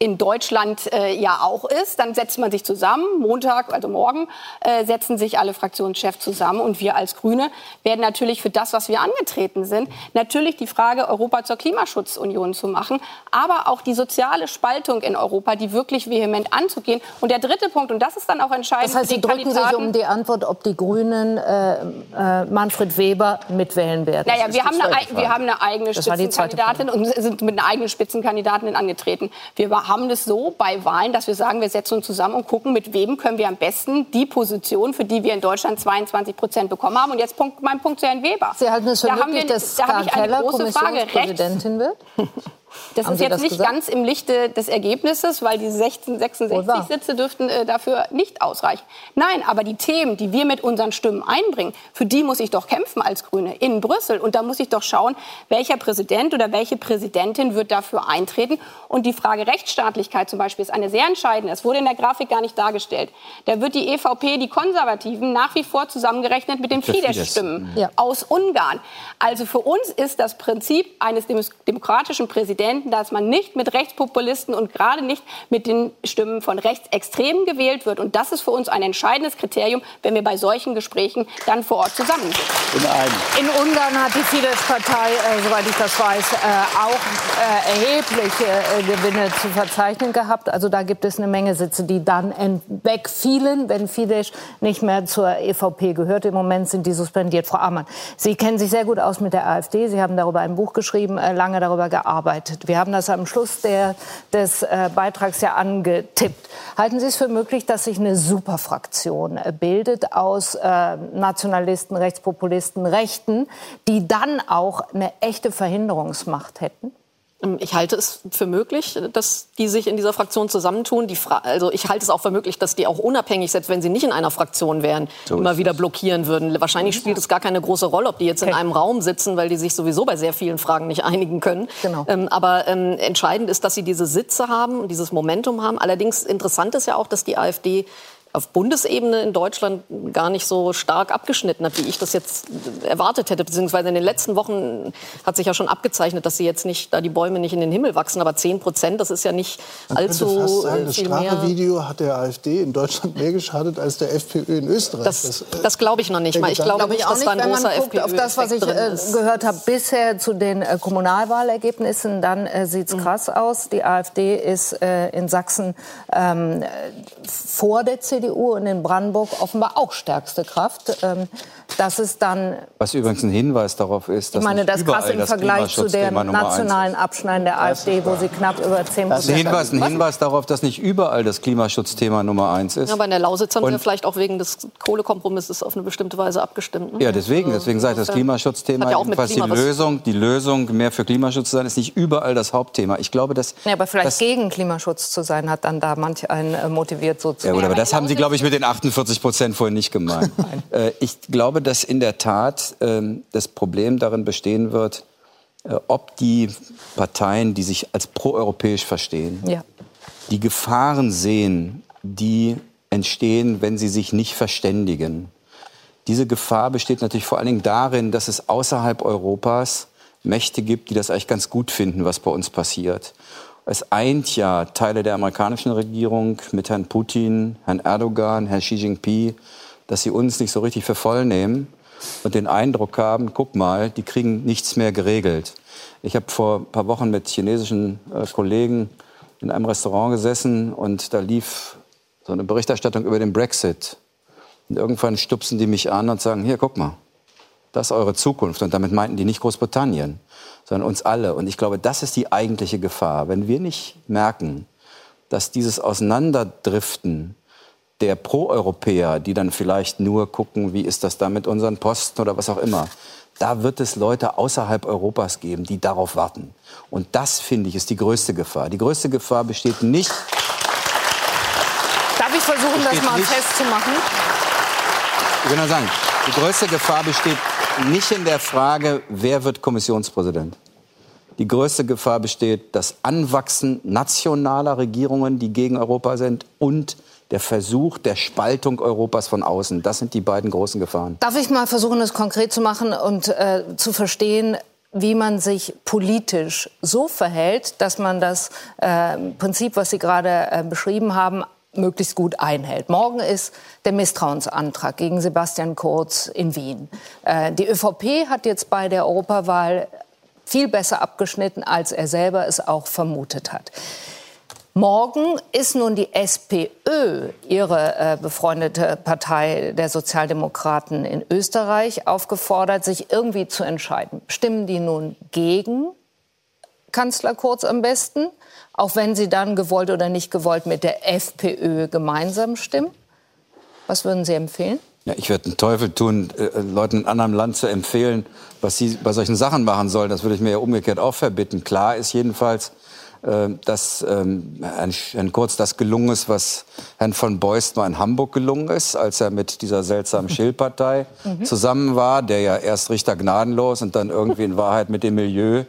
in Deutschland äh, ja auch ist. Dann setzt man sich zusammen, Montag, also morgen, äh, setzen sich alle Fraktionschefs zusammen. Und wir als Grüne werden natürlich für das, was wir angetreten sind, natürlich die Frage, Europa zur Klimaschutzunion zu machen, aber auch die soziale Spaltung in Europa, die wirklich vehement anzugehen. Und der dritte Punkt, und das ist dann auch entscheidend. Das heißt, Sie drücken sich um die Antwort, ob die Grünen äh, äh, Manfred Weber mitwählen werden. Naja, wir haben, eine, wir haben eine eigene Spitzenkandidatin und sind mit einer eigenen Spitzenkandidatin angetreten. Wir haben das so bei Wahlen, dass wir sagen, wir setzen uns zusammen und gucken, mit wem können wir am besten die Position, für die wir in Deutschland 22 Prozent bekommen haben. Und jetzt Punkt, mein Punkt zu Herrn Weber. Sie halten es für da möglich, wir, dass da Keller Kommissionspräsidentin wird? Das Haben ist jetzt nicht gesagt? ganz im Lichte des Ergebnisses, weil die 16, 66 Sitze dürften äh, dafür nicht ausreichen. Nein, aber die Themen, die wir mit unseren Stimmen einbringen, für die muss ich doch kämpfen als Grüne in Brüssel. Und da muss ich doch schauen, welcher Präsident oder welche Präsidentin wird dafür eintreten. Und die Frage Rechtsstaatlichkeit zum Beispiel ist eine sehr entscheidende. Es wurde in der Grafik gar nicht dargestellt. Da wird die EVP, die Konservativen, nach wie vor zusammengerechnet mit den Fidesz-Stimmen ja. aus Ungarn. Also für uns ist das Prinzip eines demokratischen Präsidenten Präsidenten, dass man nicht mit Rechtspopulisten und gerade nicht mit den Stimmen von Rechtsextremen gewählt wird. Und das ist für uns ein entscheidendes Kriterium, wenn wir bei solchen Gesprächen dann vor Ort zusammen sind. In Ungarn hat die Fidesz-Partei, äh, soweit ich das weiß, äh, auch äh, erhebliche äh, Gewinne zu verzeichnen gehabt. Also da gibt es eine Menge Sitze, die dann wegfielen, wenn Fidesz nicht mehr zur EVP gehört. Im Moment sind die suspendiert. Frau Ammann, Sie kennen sich sehr gut aus mit der AfD. Sie haben darüber ein Buch geschrieben, äh, lange darüber gearbeitet bedeutet. Wir haben das am Schluss der, des äh, Beitrags ja angetippt. Halten Sie es für möglich, dass sich eine Superfraktion äh, bildet aus äh, Nationalisten, Rechtspopulisten, Rechten, die dann auch eine echte Verhinderungsmacht hätten? Ähm, ich halte es für möglich, dass die sich in dieser Fraktion zusammentun. also ich halte es auch für möglich, dass die auch unabhängig, selbst wenn sie nicht in einer Fraktion wären, so immer wieder blockieren würden. Wahrscheinlich spielt es gar keine große Rolle, ob die jetzt okay. in einem Raum sitzen, weil die sich sowieso bei sehr vielen Fragen nicht einigen können. Genau. Ähm, aber ähm, entscheidend ist, dass sie diese Sitze haben, dieses Momentum haben. Allerdings interessant ist ja auch, dass die AfD auf Bundesebene in Deutschland gar nicht so stark abgeschnitten hat, wie ich das jetzt erwartet hätte. Beziehungsweise in den letzten Wochen hat sich ja schon abgezeichnet, dass sie jetzt nicht, da die Bäume nicht in den Himmel wachsen. Aber 10 Prozent, das ist ja nicht Man allzu könnte fast sagen, Das Strache-Video hat der AfD in Deutschland mehr geschadet als der FPÖ in Österreich. Das, das, das glaube ich noch nicht mal. Ich glaube nicht, dass da ein großer FPÖ Auf das, was ich äh, gehört habe bisher zu den äh, Kommunalwahlergebnissen, dann äh, sieht es mhm. krass aus. Die AfD ist äh, in Sachsen ähm, vor der CDU. CDU und in Brandenburg offenbar auch stärkste Kraft. Ähm, das ist dann. Was übrigens ein Hinweis darauf ist, dass ich meine, das krass im Vergleich zu dem nationalen Abschneiden der AfD, wo sie knapp über 10 Prozent. Ein Hinweis, ein Hinweis darauf, dass nicht überall das Klimaschutzthema Nummer eins ist. Ja, aber in der Lausitz haben wir vielleicht auch wegen des Kohlekompromisses auf eine bestimmte Weise abgestimmt. Ne? Ja, deswegen, deswegen sage ich, das Klimaschutzthema ja jedenfalls die Lösung, die Lösung, mehr für Klimaschutz zu sein, ist nicht überall das Hauptthema. Ich glaube, dass. Ja, aber vielleicht gegen Klimaschutz zu sein, hat dann da manch einen äh, motiviert so zu. Ja, gut, aber das haben Sie, glaube ich, mit den 48 Prozent vorhin nicht gemeint. äh, ich glaube, dass in der Tat äh, das Problem darin bestehen wird, äh, ob die Parteien, die sich als proeuropäisch verstehen, ja. die Gefahren sehen, die entstehen, wenn sie sich nicht verständigen. Diese Gefahr besteht natürlich vor allen Dingen darin, dass es außerhalb Europas Mächte gibt, die das eigentlich ganz gut finden, was bei uns passiert. Es eint ja Teile der amerikanischen Regierung mit Herrn Putin, Herrn Erdogan, Herrn Xi Jinping, dass sie uns nicht so richtig für voll nehmen und den Eindruck haben, guck mal, die kriegen nichts mehr geregelt. Ich habe vor ein paar Wochen mit chinesischen äh, Kollegen in einem Restaurant gesessen und da lief so eine Berichterstattung über den Brexit. Und irgendwann stupsen die mich an und sagen, hier, guck mal, das ist eure Zukunft. Und damit meinten die nicht Großbritannien, sondern uns alle. Und ich glaube, das ist die eigentliche Gefahr. Wenn wir nicht merken, dass dieses Auseinanderdriften der Pro-Europäer, die dann vielleicht nur gucken, wie ist das da mit unseren Posten oder was auch immer, da wird es Leute außerhalb Europas geben, die darauf warten. Und das, finde ich, ist die größte Gefahr. Die größte Gefahr besteht nicht. Darf ich versuchen, das mal nicht, festzumachen? Ich will nur sagen, die größte Gefahr besteht nicht in der Frage, wer wird Kommissionspräsident. Die größte Gefahr besteht das Anwachsen nationaler Regierungen, die gegen Europa sind, und der Versuch der Spaltung Europas von außen. Das sind die beiden großen Gefahren. Darf ich mal versuchen, das konkret zu machen und äh, zu verstehen, wie man sich politisch so verhält, dass man das äh, Prinzip, was Sie gerade äh, beschrieben haben, möglichst gut einhält. Morgen ist der Misstrauensantrag gegen Sebastian Kurz in Wien. Äh, die ÖVP hat jetzt bei der Europawahl viel besser abgeschnitten, als er selber es auch vermutet hat. Morgen ist nun die SPÖ, ihre äh, befreundete Partei der Sozialdemokraten in Österreich, aufgefordert, sich irgendwie zu entscheiden. Stimmen die nun gegen Kanzler Kurz am besten, auch wenn sie dann gewollt oder nicht gewollt mit der FPÖ gemeinsam stimmen? Was würden Sie empfehlen? Ja, ich werde den Teufel tun, äh, Leuten in anderem Land zu empfehlen, was sie bei solchen Sachen machen sollen. Das würde ich mir ja umgekehrt auch verbitten. Klar ist jedenfalls, äh, dass ähm, Herrn, Herrn Kurz das gelungen ist, was Herrn von Beust mal in Hamburg gelungen ist, als er mit dieser seltsamen Schildpartei mhm. zusammen war, der ja erst Richter gnadenlos und dann irgendwie in Wahrheit mit dem Milieu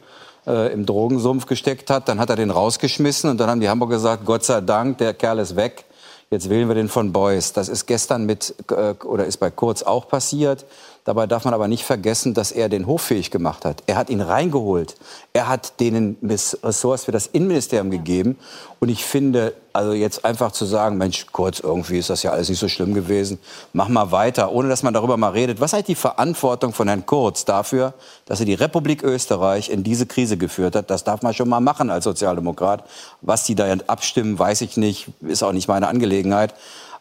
äh, im Drogensumpf gesteckt hat. Dann hat er den rausgeschmissen und dann haben die Hamburger gesagt, Gott sei Dank, der Kerl ist weg. Jetzt wählen wir den von Beuys. Das ist gestern mit äh, oder ist bei Kurz auch passiert. Dabei darf man aber nicht vergessen, dass er den hoffähig gemacht hat. Er hat ihn reingeholt. Er hat denen Ressorts für das Innenministerium gegeben. Und ich finde, also jetzt einfach zu sagen, Mensch, kurz, irgendwie ist das ja alles nicht so schlimm gewesen, mach mal weiter, ohne dass man darüber mal redet. Was ist die Verantwortung von Herrn Kurz dafür, dass er die Republik Österreich in diese Krise geführt hat? Das darf man schon mal machen als Sozialdemokrat. Was die da abstimmen, weiß ich nicht, ist auch nicht meine Angelegenheit.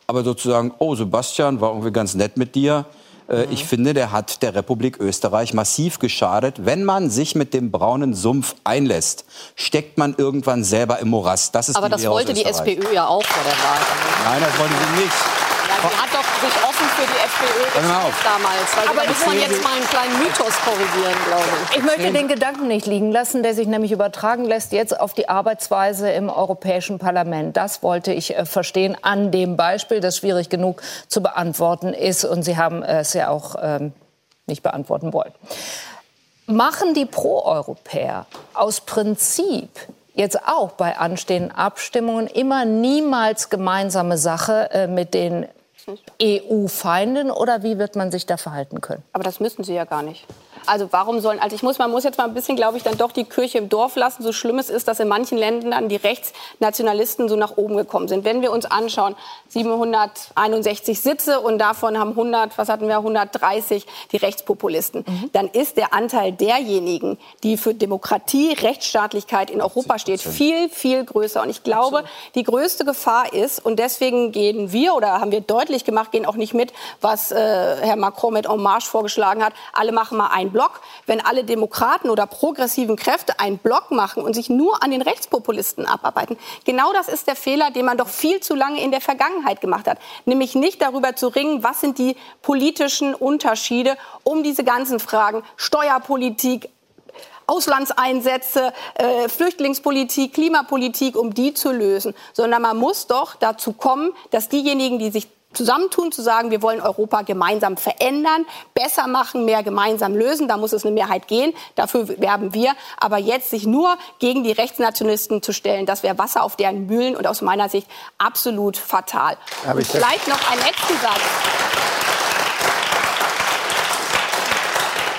Aber sozusagen, oh, Sebastian, war irgendwie ganz nett mit dir äh, ich finde, der hat der Republik Österreich massiv geschadet. Wenn man sich mit dem braunen Sumpf einlässt, steckt man irgendwann selber im Morast. Das ist Aber das wollte die SPÖ ja auch vor der Wahl. Nein, das wollte sie nicht. Sie hat doch sich offen für die FPÖ damals. Weil Aber muss man jetzt mal einen kleinen Mythos korrigieren, glaube ich. Ich möchte den Gedanken nicht liegen lassen, der sich nämlich übertragen lässt jetzt auf die Arbeitsweise im Europäischen Parlament. Das wollte ich äh, verstehen an dem Beispiel, das schwierig genug zu beantworten ist. Und Sie haben es ja auch ähm, nicht beantworten wollen. Machen die Pro-Europäer aus Prinzip jetzt auch bei anstehenden Abstimmungen immer niemals gemeinsame Sache äh, mit den EU-Feinden oder wie wird man sich da verhalten können? Aber das müssen sie ja gar nicht. Also warum sollen, also ich muss, man muss jetzt mal ein bisschen, glaube ich, dann doch die Kirche im Dorf lassen. So schlimm es ist, dass in manchen Ländern dann die Rechtsnationalisten so nach oben gekommen sind. Wenn wir uns anschauen, 761 Sitze und davon haben 100, was hatten wir, 130 die Rechtspopulisten, mhm. dann ist der Anteil derjenigen, die für Demokratie, Rechtsstaatlichkeit in Europa steht, viel, viel größer. Und ich glaube, die größte Gefahr ist, und deswegen gehen wir oder haben wir deutlich gemacht, gehen auch nicht mit, was äh, Herr Macron mit En Marche vorgeschlagen hat, alle machen mal ein Block. Wenn alle Demokraten oder progressiven Kräfte einen Block machen und sich nur an den Rechtspopulisten abarbeiten, genau das ist der Fehler, den man doch viel zu lange in der Vergangenheit gemacht hat. Nämlich nicht darüber zu ringen, was sind die politischen Unterschiede um diese ganzen Fragen Steuerpolitik, Auslandseinsätze, äh, Flüchtlingspolitik, Klimapolitik, um die zu lösen, sondern man muss doch dazu kommen, dass diejenigen, die sich zusammentun, zu sagen, wir wollen Europa gemeinsam verändern, besser machen, mehr gemeinsam lösen. Da muss es eine Mehrheit gehen. Dafür werben wir. Aber jetzt sich nur gegen die Rechtsnationalisten zu stellen, das wäre Wasser auf deren Mühlen und aus meiner Sicht absolut fatal. Und vielleicht noch ein letzten Satz.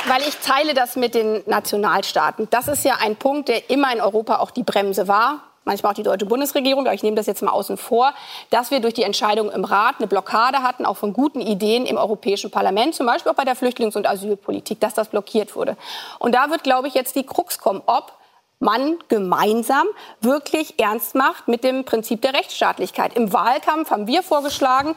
Weil ich teile das mit den Nationalstaaten. Das ist ja ein Punkt, der immer in Europa auch die Bremse war manchmal auch die deutsche Bundesregierung, aber ich nehme das jetzt mal außen vor, dass wir durch die Entscheidung im Rat eine Blockade hatten, auch von guten Ideen im Europäischen Parlament, zum Beispiel auch bei der Flüchtlings- und Asylpolitik, dass das blockiert wurde. Und da wird, glaube ich, jetzt die Krux kommen, ob man gemeinsam wirklich ernst macht mit dem Prinzip der Rechtsstaatlichkeit. Im Wahlkampf haben wir vorgeschlagen,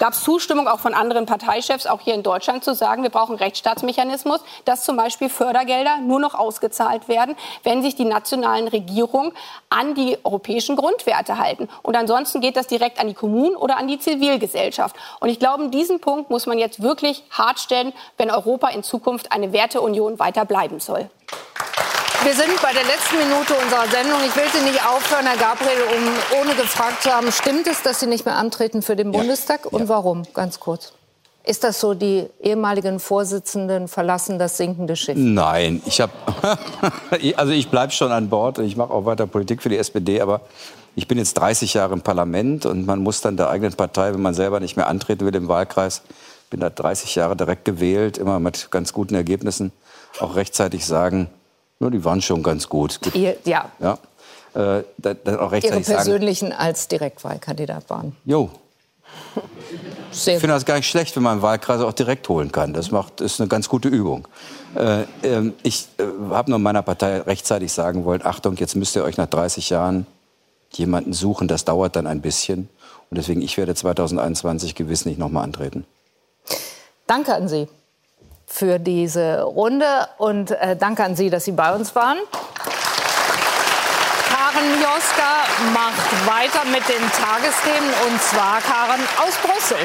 gab es Zustimmung auch von anderen Parteichefs, auch hier in Deutschland, zu sagen, wir brauchen Rechtsstaatsmechanismus, dass zum Beispiel Fördergelder nur noch ausgezahlt werden, wenn sich die nationalen Regierungen an die europäischen Grundwerte halten. Und ansonsten geht das direkt an die Kommunen oder an die Zivilgesellschaft. Und ich glaube, diesen Punkt muss man jetzt wirklich hart stellen, wenn Europa in Zukunft eine Werteunion weiter bleiben soll. Wir sind bei der letzten Minute unserer Sendung. Ich will Sie nicht aufhören, Herr Gabriel, um, ohne gefragt zu haben, stimmt es, dass Sie nicht mehr antreten für den Bundestag? Ja. Und warum? Ganz kurz. Ist das so, die ehemaligen Vorsitzenden verlassen das sinkende Schiff? Nein, ich habe, also ich bleibe schon an Bord. Ich mache auch weiter Politik für die SPD, aber ich bin jetzt 30 Jahre im Parlament und man muss dann der eigenen Partei, wenn man selber nicht mehr antreten will im Wahlkreis, bin da 30 Jahre direkt gewählt, immer mit ganz guten Ergebnissen, auch rechtzeitig sagen, Ja, die waren schon ganz gut. Ihr, ja, Ja. Äh, da, da auch Ihre rechtzeitig sagen. persönlichen als Direktwahlkandidat waren. Jo, Sehr ich finde das gar nicht schlecht, wenn man einen Wahlkreis auch direkt holen kann. Das macht, ist eine ganz gute Übung. Äh, ähm, ich äh, habe nur meiner Partei rechtzeitig sagen wollen, Achtung, jetzt müsst ihr euch nach 30 Jahren jemanden suchen. Das dauert dann ein bisschen. Und deswegen, ich werde 2021 gewiss nicht nochmal antreten. Danke an Sie für diese Runde und äh, danke an Sie, dass Sie bei uns waren. Karen Joska macht weiter mit den Tagesthemen und zwar Karen aus Brüssel.